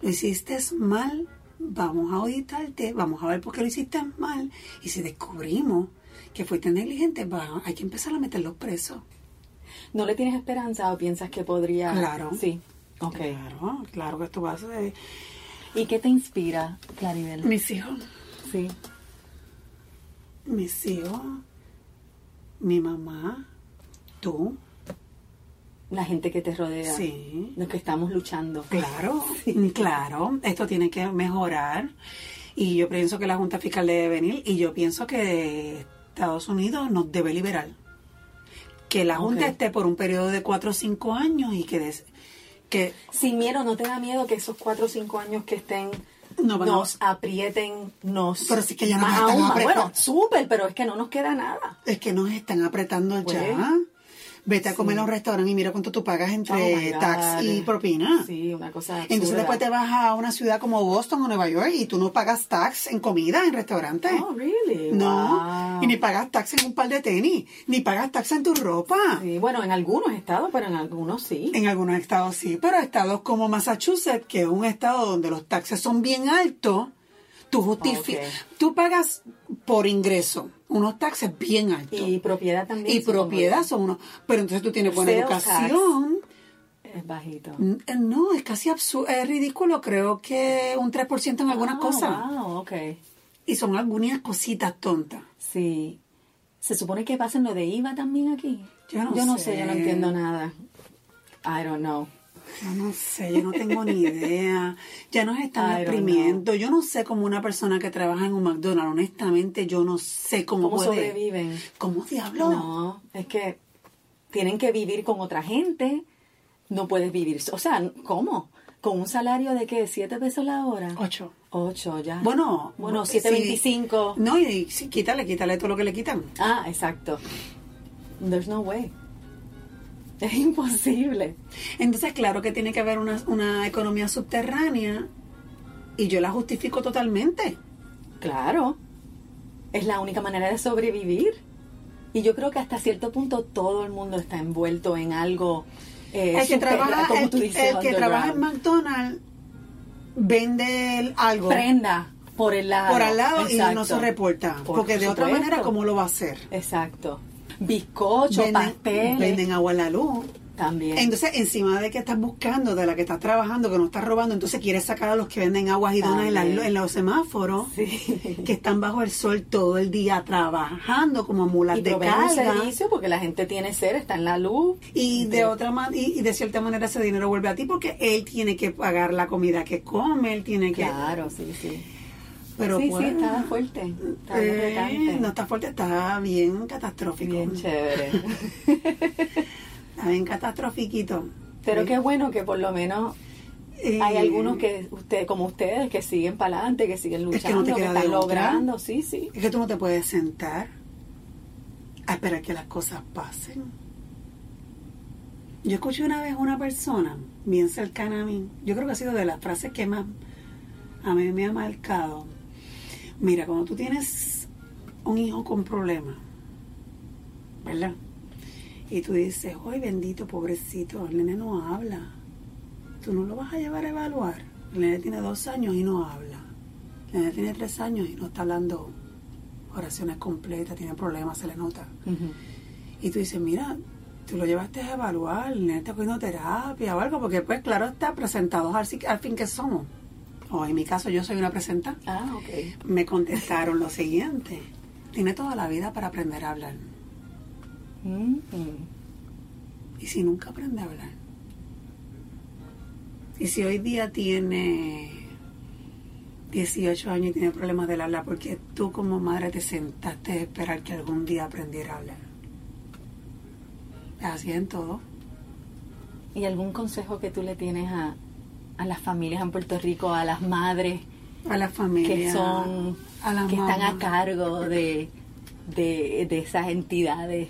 Speaker 2: Lo hiciste mal, vamos a auditarte, vamos a ver por qué lo hiciste mal. Y si descubrimos que fuiste negligente, va, hay que empezar a meterlos presos.
Speaker 1: ¿No le tienes esperanza o piensas que podría?
Speaker 2: Claro.
Speaker 1: Sí. Ok.
Speaker 2: Claro, claro que esto va a ser...
Speaker 1: ¿Y qué te inspira, Claribel?
Speaker 2: Mis hijos,
Speaker 1: Sí.
Speaker 2: mis hijos, mi mamá, tú,
Speaker 1: La gente que te rodea.
Speaker 2: Sí.
Speaker 1: Los que estamos luchando.
Speaker 2: Claro, claro, esto tiene que mejorar y yo pienso que la Junta Fiscal debe venir y yo pienso que Estados Unidos nos debe liberar. Que la Junta esté por un periodo de cuatro o cinco años y que, des- que
Speaker 1: Sin miedo, ¿no te da miedo que esos cuatro o cinco años que estén
Speaker 2: No
Speaker 1: nos aprieten, nos...
Speaker 2: Pero sí que ya
Speaker 1: más
Speaker 2: nos están
Speaker 1: aún
Speaker 2: apretando.
Speaker 1: Bueno, súper, pero es que no nos queda nada.
Speaker 2: Es que nos están apretando
Speaker 1: Pues,
Speaker 2: ya. Vete a comer a un restaurante y mira cuánto tú pagas
Speaker 1: Oh
Speaker 2: entre
Speaker 1: God.
Speaker 2: tax y propina.
Speaker 1: Sí, una cosa
Speaker 2: Entonces
Speaker 1: absurda.
Speaker 2: después te vas a una ciudad como Boston o Nueva York y tú no pagas tax en comida, en restaurantes.
Speaker 1: Oh, really?
Speaker 2: No,
Speaker 1: Wow.
Speaker 2: y ni pagas tax en un par de tenis, ni pagas tax en tu ropa.
Speaker 1: Sí, bueno, en algunos estados, pero en algunos sí.
Speaker 2: En algunos estados sí, pero estados como Massachusetts, que es un estado donde los taxes son bien altos, tú justificas, tú pagas por ingreso unos taxes bien altos.
Speaker 1: Y propiedad también.
Speaker 2: Y propiedad
Speaker 1: yo.
Speaker 2: son unos, pero entonces tú tienes buena
Speaker 1: Sales
Speaker 2: educación.
Speaker 1: Es bajito.
Speaker 2: Mm, eh, No, es casi absurdo, es ridículo, creo que un 3% en algunas
Speaker 1: Ah,
Speaker 2: cosas.
Speaker 1: Wow, ok.
Speaker 2: Y son algunas cositas tontas.
Speaker 1: Sí. ¿Se supone que pasen lo de IVA también aquí?
Speaker 2: Yo no
Speaker 1: sé.
Speaker 2: sé.
Speaker 1: yo no entiendo nada. I don't know.
Speaker 2: Yo no sé, yo no tengo ni idea. Ya nos están exprimiendo. Yo no sé cómo una persona que trabaja en un McDonald's, honestamente, yo no sé cómo,
Speaker 1: ¿Cómo
Speaker 2: puede.
Speaker 1: sobreviven?
Speaker 2: ¿Cómo diablo?
Speaker 1: No, es que tienen que vivir con otra gente. No puedes vivir. O sea, ¿cómo? ¿Con un salario de qué? ¿Siete pesos la hora?
Speaker 2: Ocho.
Speaker 1: Ocho, ya.
Speaker 2: Bueno,
Speaker 1: Bueno,
Speaker 2: sí.
Speaker 1: 7.25.
Speaker 2: No, y sí, quítale, quítale todo lo que le quitan.
Speaker 1: Ah, exacto. There's no way. Es imposible.
Speaker 2: Entonces, claro que tiene que haber una, una economía subterránea y yo la justifico totalmente.
Speaker 1: Claro. Es la única manera de sobrevivir. Y yo creo que hasta cierto punto todo el mundo está envuelto en algo. eh,
Speaker 2: el que trabaja,
Speaker 1: como
Speaker 2: el,
Speaker 1: tú dices,
Speaker 2: el que trabaja en. McDonald's vende el- algo
Speaker 1: Prenda por el lado.
Speaker 2: por al lado y no se reporta.
Speaker 1: Por
Speaker 2: porque de otra manera, ¿cómo lo va a hacer?
Speaker 1: Exacto. Bizcocho,
Speaker 2: Venden,
Speaker 1: pasteles.
Speaker 2: venden agua a la luz.
Speaker 1: También.
Speaker 2: Entonces, encima de que estás buscando, de la que estás trabajando, que no estás robando, entonces quieres sacar a los que venden aguas y donas en, la- en los semáforos,
Speaker 1: Sí.
Speaker 2: que están bajo el sol todo el día trabajando como mulas
Speaker 1: y
Speaker 2: de carga.
Speaker 1: servicio porque la gente tiene sed, está en la luz.
Speaker 2: Y de otra manera, y, y de cierta manera ese dinero vuelve a ti porque él tiene que pagar la comida que come, él tiene que...
Speaker 1: Claro, sí, sí.
Speaker 2: Pero
Speaker 1: sí,
Speaker 2: pues,
Speaker 1: sí, estaba fuerte.
Speaker 2: Eh, no está fuerte, está bien catastrófico.
Speaker 1: Bien chévere.
Speaker 2: Está bien catastrofiquito.
Speaker 1: Pero
Speaker 2: Sí.
Speaker 1: qué bueno que por lo menos
Speaker 2: Eh,
Speaker 1: hay algunos que usted, como ustedes que siguen para adelante, que siguen
Speaker 2: Es que no
Speaker 1: luchando,
Speaker 2: te
Speaker 1: que, están
Speaker 2: otra.
Speaker 1: logrando, sí, sí.
Speaker 2: Es que tú no te puedes sentar a esperar que las cosas pasen. Yo escuché una vez una persona bien cercana a mí, yo creo que ha sido de las frases que más a mí me ha marcado. Mira, cuando tú tienes un hijo con problemas, ¿verdad? Y tú dices, ¡ay, bendito, pobrecito! El nene no habla. Tú no lo vas a llevar a evaluar. El nene tiene dos años y no habla. El nene tiene tres años y no está hablando oraciones completas, tiene problemas, se le nota. Y tú dices, mira, tú lo llevaste a evaluar, el nene está cogiendo terapia o algo, porque pues claro está presentados al, al fin que somos. O en mi caso yo soy una presenta.
Speaker 1: Ah, ok.
Speaker 2: Me contestaron lo siguiente, tiene toda la vida para aprender a hablar.
Speaker 1: Mm,
Speaker 2: ¿Y si nunca aprende a hablar? ¿Y si hoy día tiene 18 años y tiene problemas del habla porque tú como madre te sentaste a esperar que algún día aprendiera a hablar? Así en todo.
Speaker 1: ¿Y algún consejo que tú le tienes a, a las familias en Puerto Rico, a las madres
Speaker 2: A la familia.
Speaker 1: que son
Speaker 2: a
Speaker 1: que están a cargo de, de, de esas entidades?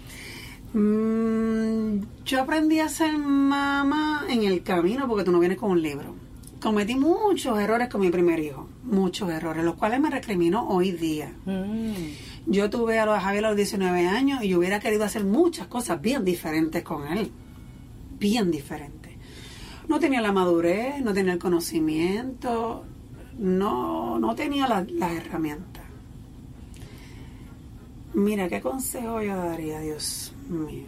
Speaker 2: Mm, yo aprendí a ser mamá en el camino porque tú no vienes con un libro. Cometí muchos errores con mi primer hijo, muchos errores, los cuales me recrimino hoy día.
Speaker 1: Mm,
Speaker 2: Yo tuve a los Javier a los 19 años y yo hubiera querido hacer muchas cosas bien diferentes con él. Bien diferentes. No tenía la madurez, no tenía el conocimiento, no, no tenía la- las herramientas. Mira, ¿qué consejo yo daría, Dios mío?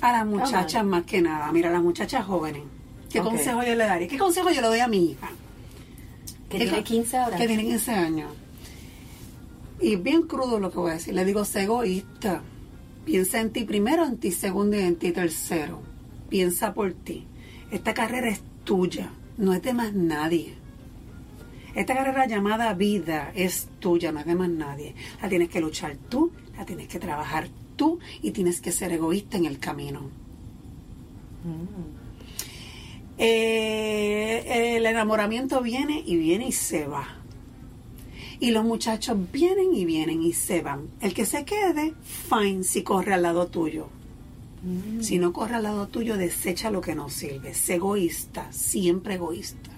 Speaker 2: A las muchachas más que nada, mira, a las muchachas jóvenes. ¿Qué consejo yo le daría? ¿Qué consejo yo le doy a mi hija?
Speaker 1: que
Speaker 2: ¿Qué
Speaker 1: tiene
Speaker 2: co-
Speaker 1: 15 ahora.
Speaker 2: Que tiene 15 años. Y bien crudo lo que voy a decir. Le digo, sé egoísta. Piensa en ti primero, en ti segundo y en ti tercero. Piensa por ti. Esta carrera es tuya, no es de más nadie. Esta carrera llamada vida es tuya, no es de más nadie. La tienes que luchar tú, la tienes que trabajar tú y tienes que ser egoísta en el camino.
Speaker 1: Mm,
Speaker 2: Eh, el enamoramiento viene y viene y se va. Y los muchachos vienen y vienen y se van. El que se quede, fine, si corre al lado tuyo.
Speaker 1: Mm.
Speaker 2: Si no corre al lado tuyo, desecha lo que no sirve. Egoísta, siempre egoísta.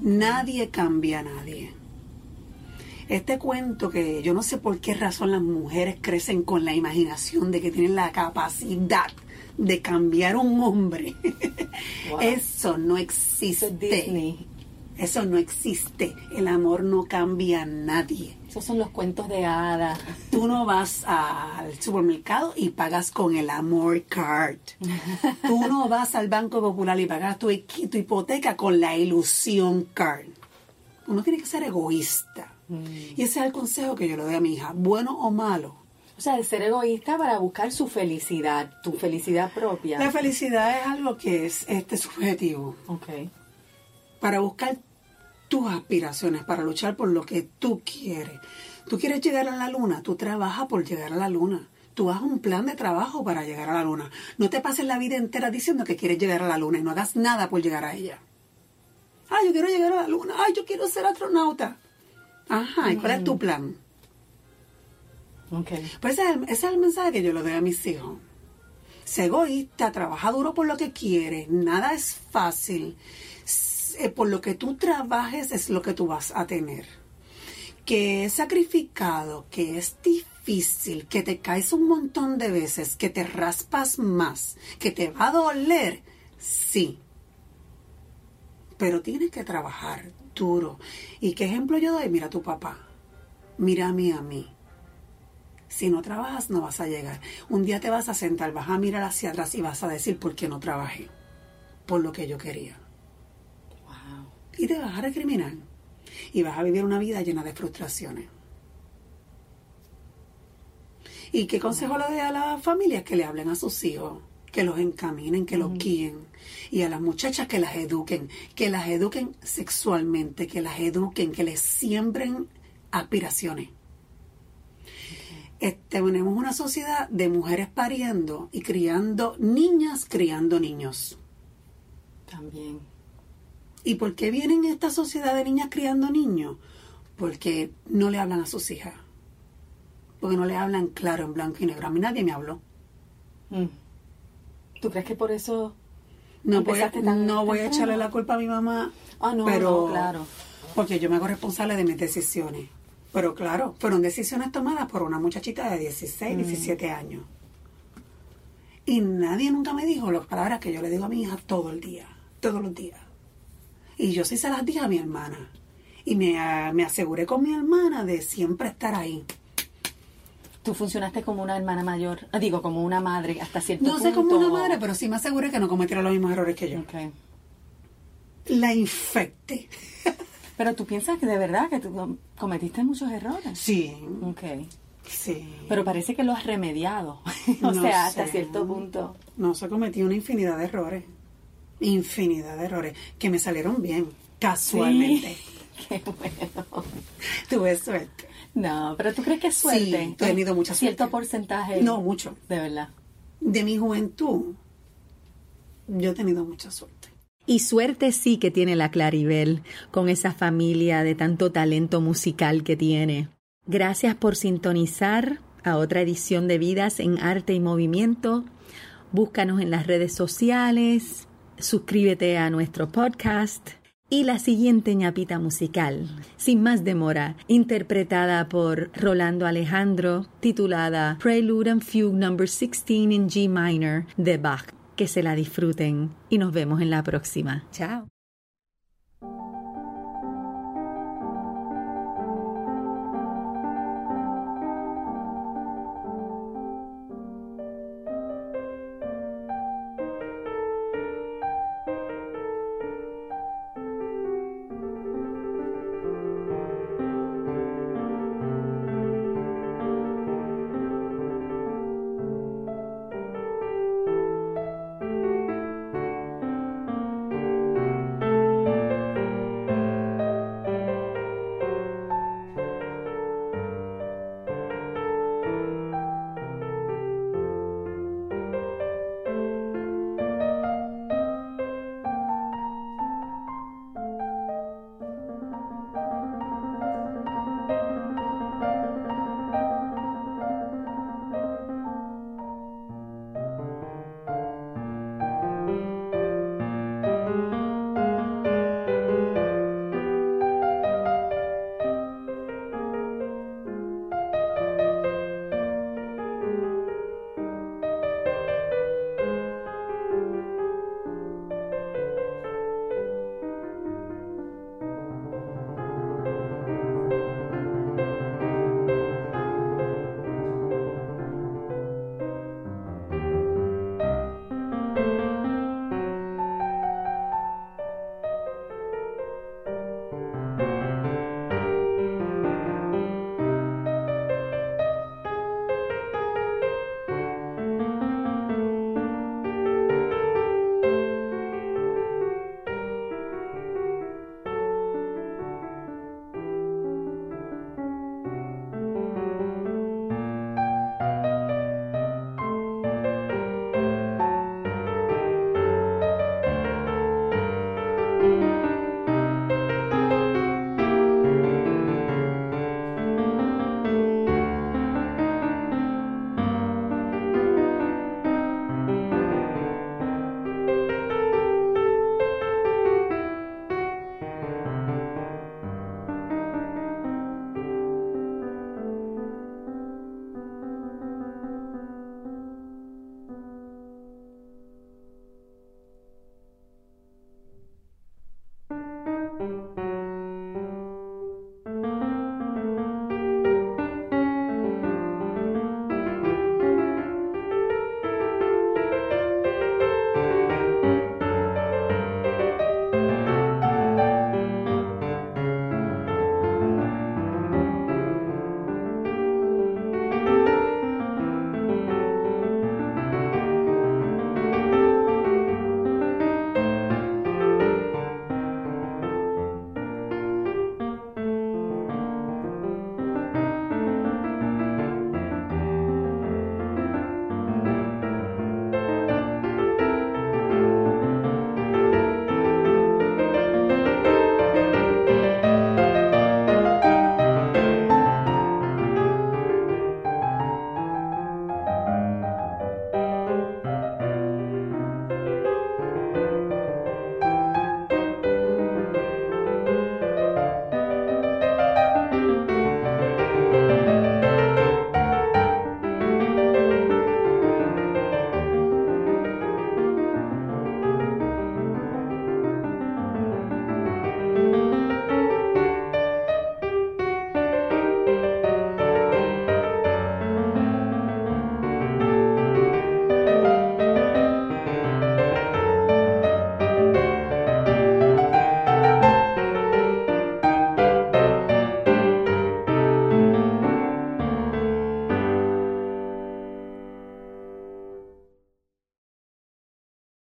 Speaker 2: Nadie cambia a nadie. Este cuento que yo no sé por qué razón las mujeres crecen con la imaginación de que tienen la capacidad de cambiar un hombre.
Speaker 1: Wow.
Speaker 2: Eso no existe.
Speaker 1: Disney.
Speaker 2: Eso no existe. El amor no cambia a nadie.
Speaker 1: Esos son los cuentos de hadas.
Speaker 2: Tú no vas al supermercado y pagas con el amor card. Tú no vas al Banco Popular y pagas tu, tu hipoteca con la ilusión card. Uno tiene que ser egoísta. Y ese es el consejo que yo le doy a mi hija, bueno o malo.
Speaker 1: O sea, de ser egoísta para buscar su felicidad, tu felicidad propia.
Speaker 2: La felicidad es algo que es este subjetivo.
Speaker 1: Ok.
Speaker 2: Para buscar tus aspiraciones, para luchar por lo que tú quieres. Tú quieres llegar a la luna, tú trabajas por llegar a la luna. Tú haz un plan de trabajo para llegar a la luna. No te pases la vida entera diciendo que quieres llegar a la luna y no hagas nada por llegar a ella. Ay, yo quiero llegar a la luna. Ay, yo quiero ser astronauta. Ajá, ¿y cuál es tu plan?
Speaker 1: Ok.
Speaker 2: Pues ese es, el, ese es el mensaje que yo le doy a mis hijos. Sé egoísta, trabaja duro por lo que quieres, nada es fácil. S- Por lo que tú trabajes es lo que tú vas a tener. Que es sacrificado, que es difícil, que te caes un montón de veces, que te raspas más, que te va a doler, sí. Pero tienes que trabajar duro. ¿Y qué ejemplo yo doy? Mira a tu papá. Mira a mí, a mí. Si no trabajas, no vas a llegar. Un día te vas a sentar, vas a mirar hacia atrás y vas a decir por qué no trabajé. Por lo que yo quería. Y te vas a recriminar. Y vas a vivir una vida llena de frustraciones. ¿Y qué consejo le doy a las familias? Que le hablen a sus hijos, que los encaminen, que los guíen. Y a las muchachas que las eduquen, que las eduquen sexualmente, que las eduquen, que les siembren aspiraciones. Este, tenemos una sociedad de mujeres pariendo y criando niñas, criando niños.
Speaker 1: También.
Speaker 2: ¿Y por qué vienen esta sociedad de niñas criando niños? Porque no le hablan a sus hijas. Porque no le hablan claro en blanco y negro. A mí nadie me habló.
Speaker 1: Mm. ¿Tú crees que por eso
Speaker 2: No voy, a,
Speaker 1: Empezaste tan
Speaker 2: no voy a echarle la culpa a mi mamá.
Speaker 1: Ah, no,
Speaker 2: pero,
Speaker 1: no, claro.
Speaker 2: Porque yo me hago responsable de mis decisiones. Pero claro, fueron decisiones tomadas por una muchachita de 16,
Speaker 1: Mm.
Speaker 2: 17 años. Y nadie nunca me dijo las palabras que yo le digo a mi hija todo el día, todos los días. Y yo sí se las dije a mi hermana. Y me, ah, me aseguré con mi hermana de siempre estar ahí.
Speaker 1: tú funcionaste como una hermana mayor? Ah, Digo, como una madre hasta cierto
Speaker 2: No
Speaker 1: punto.
Speaker 2: sé cómo una madre, pero sí me aseguré que no cometiera los mismos errores que yo.
Speaker 1: Ok.
Speaker 2: La infecté.
Speaker 1: Pero tú piensas que de verdad que tú com- cometiste muchos errores.
Speaker 2: Sí,
Speaker 1: Ok.
Speaker 2: sí.
Speaker 1: Pero parece que lo has remediado. o
Speaker 2: No
Speaker 1: sea, hasta
Speaker 2: sé.
Speaker 1: cierto punto.
Speaker 2: No, se cometí una infinidad de errores. Infinidad de errores que me salieron bien, casualmente.
Speaker 1: Sí. Qué bueno.
Speaker 2: Tuve suerte.
Speaker 1: No, pero tú crees que es suerte.
Speaker 2: Sí, he tenido mucha
Speaker 1: Cierto
Speaker 2: suerte.
Speaker 1: porcentaje.
Speaker 2: No, mucho.
Speaker 1: De verdad.
Speaker 2: De mi juventud, yo he tenido mucha suerte.
Speaker 1: Y suerte sí que tiene la Claribel con esa familia de tanto talento musical que tiene. Gracias por sintonizar a otra edición de Vidas en Arte y Movimiento. Búscanos en las redes sociales, suscríbete a nuestro podcast y la siguiente ñapita musical, sin más demora, interpretada por Rolando Alejandro, titulada Prelude and Fugue No. 16 in G minor de Bach. Que se la disfruten y nos vemos en la próxima. Chao.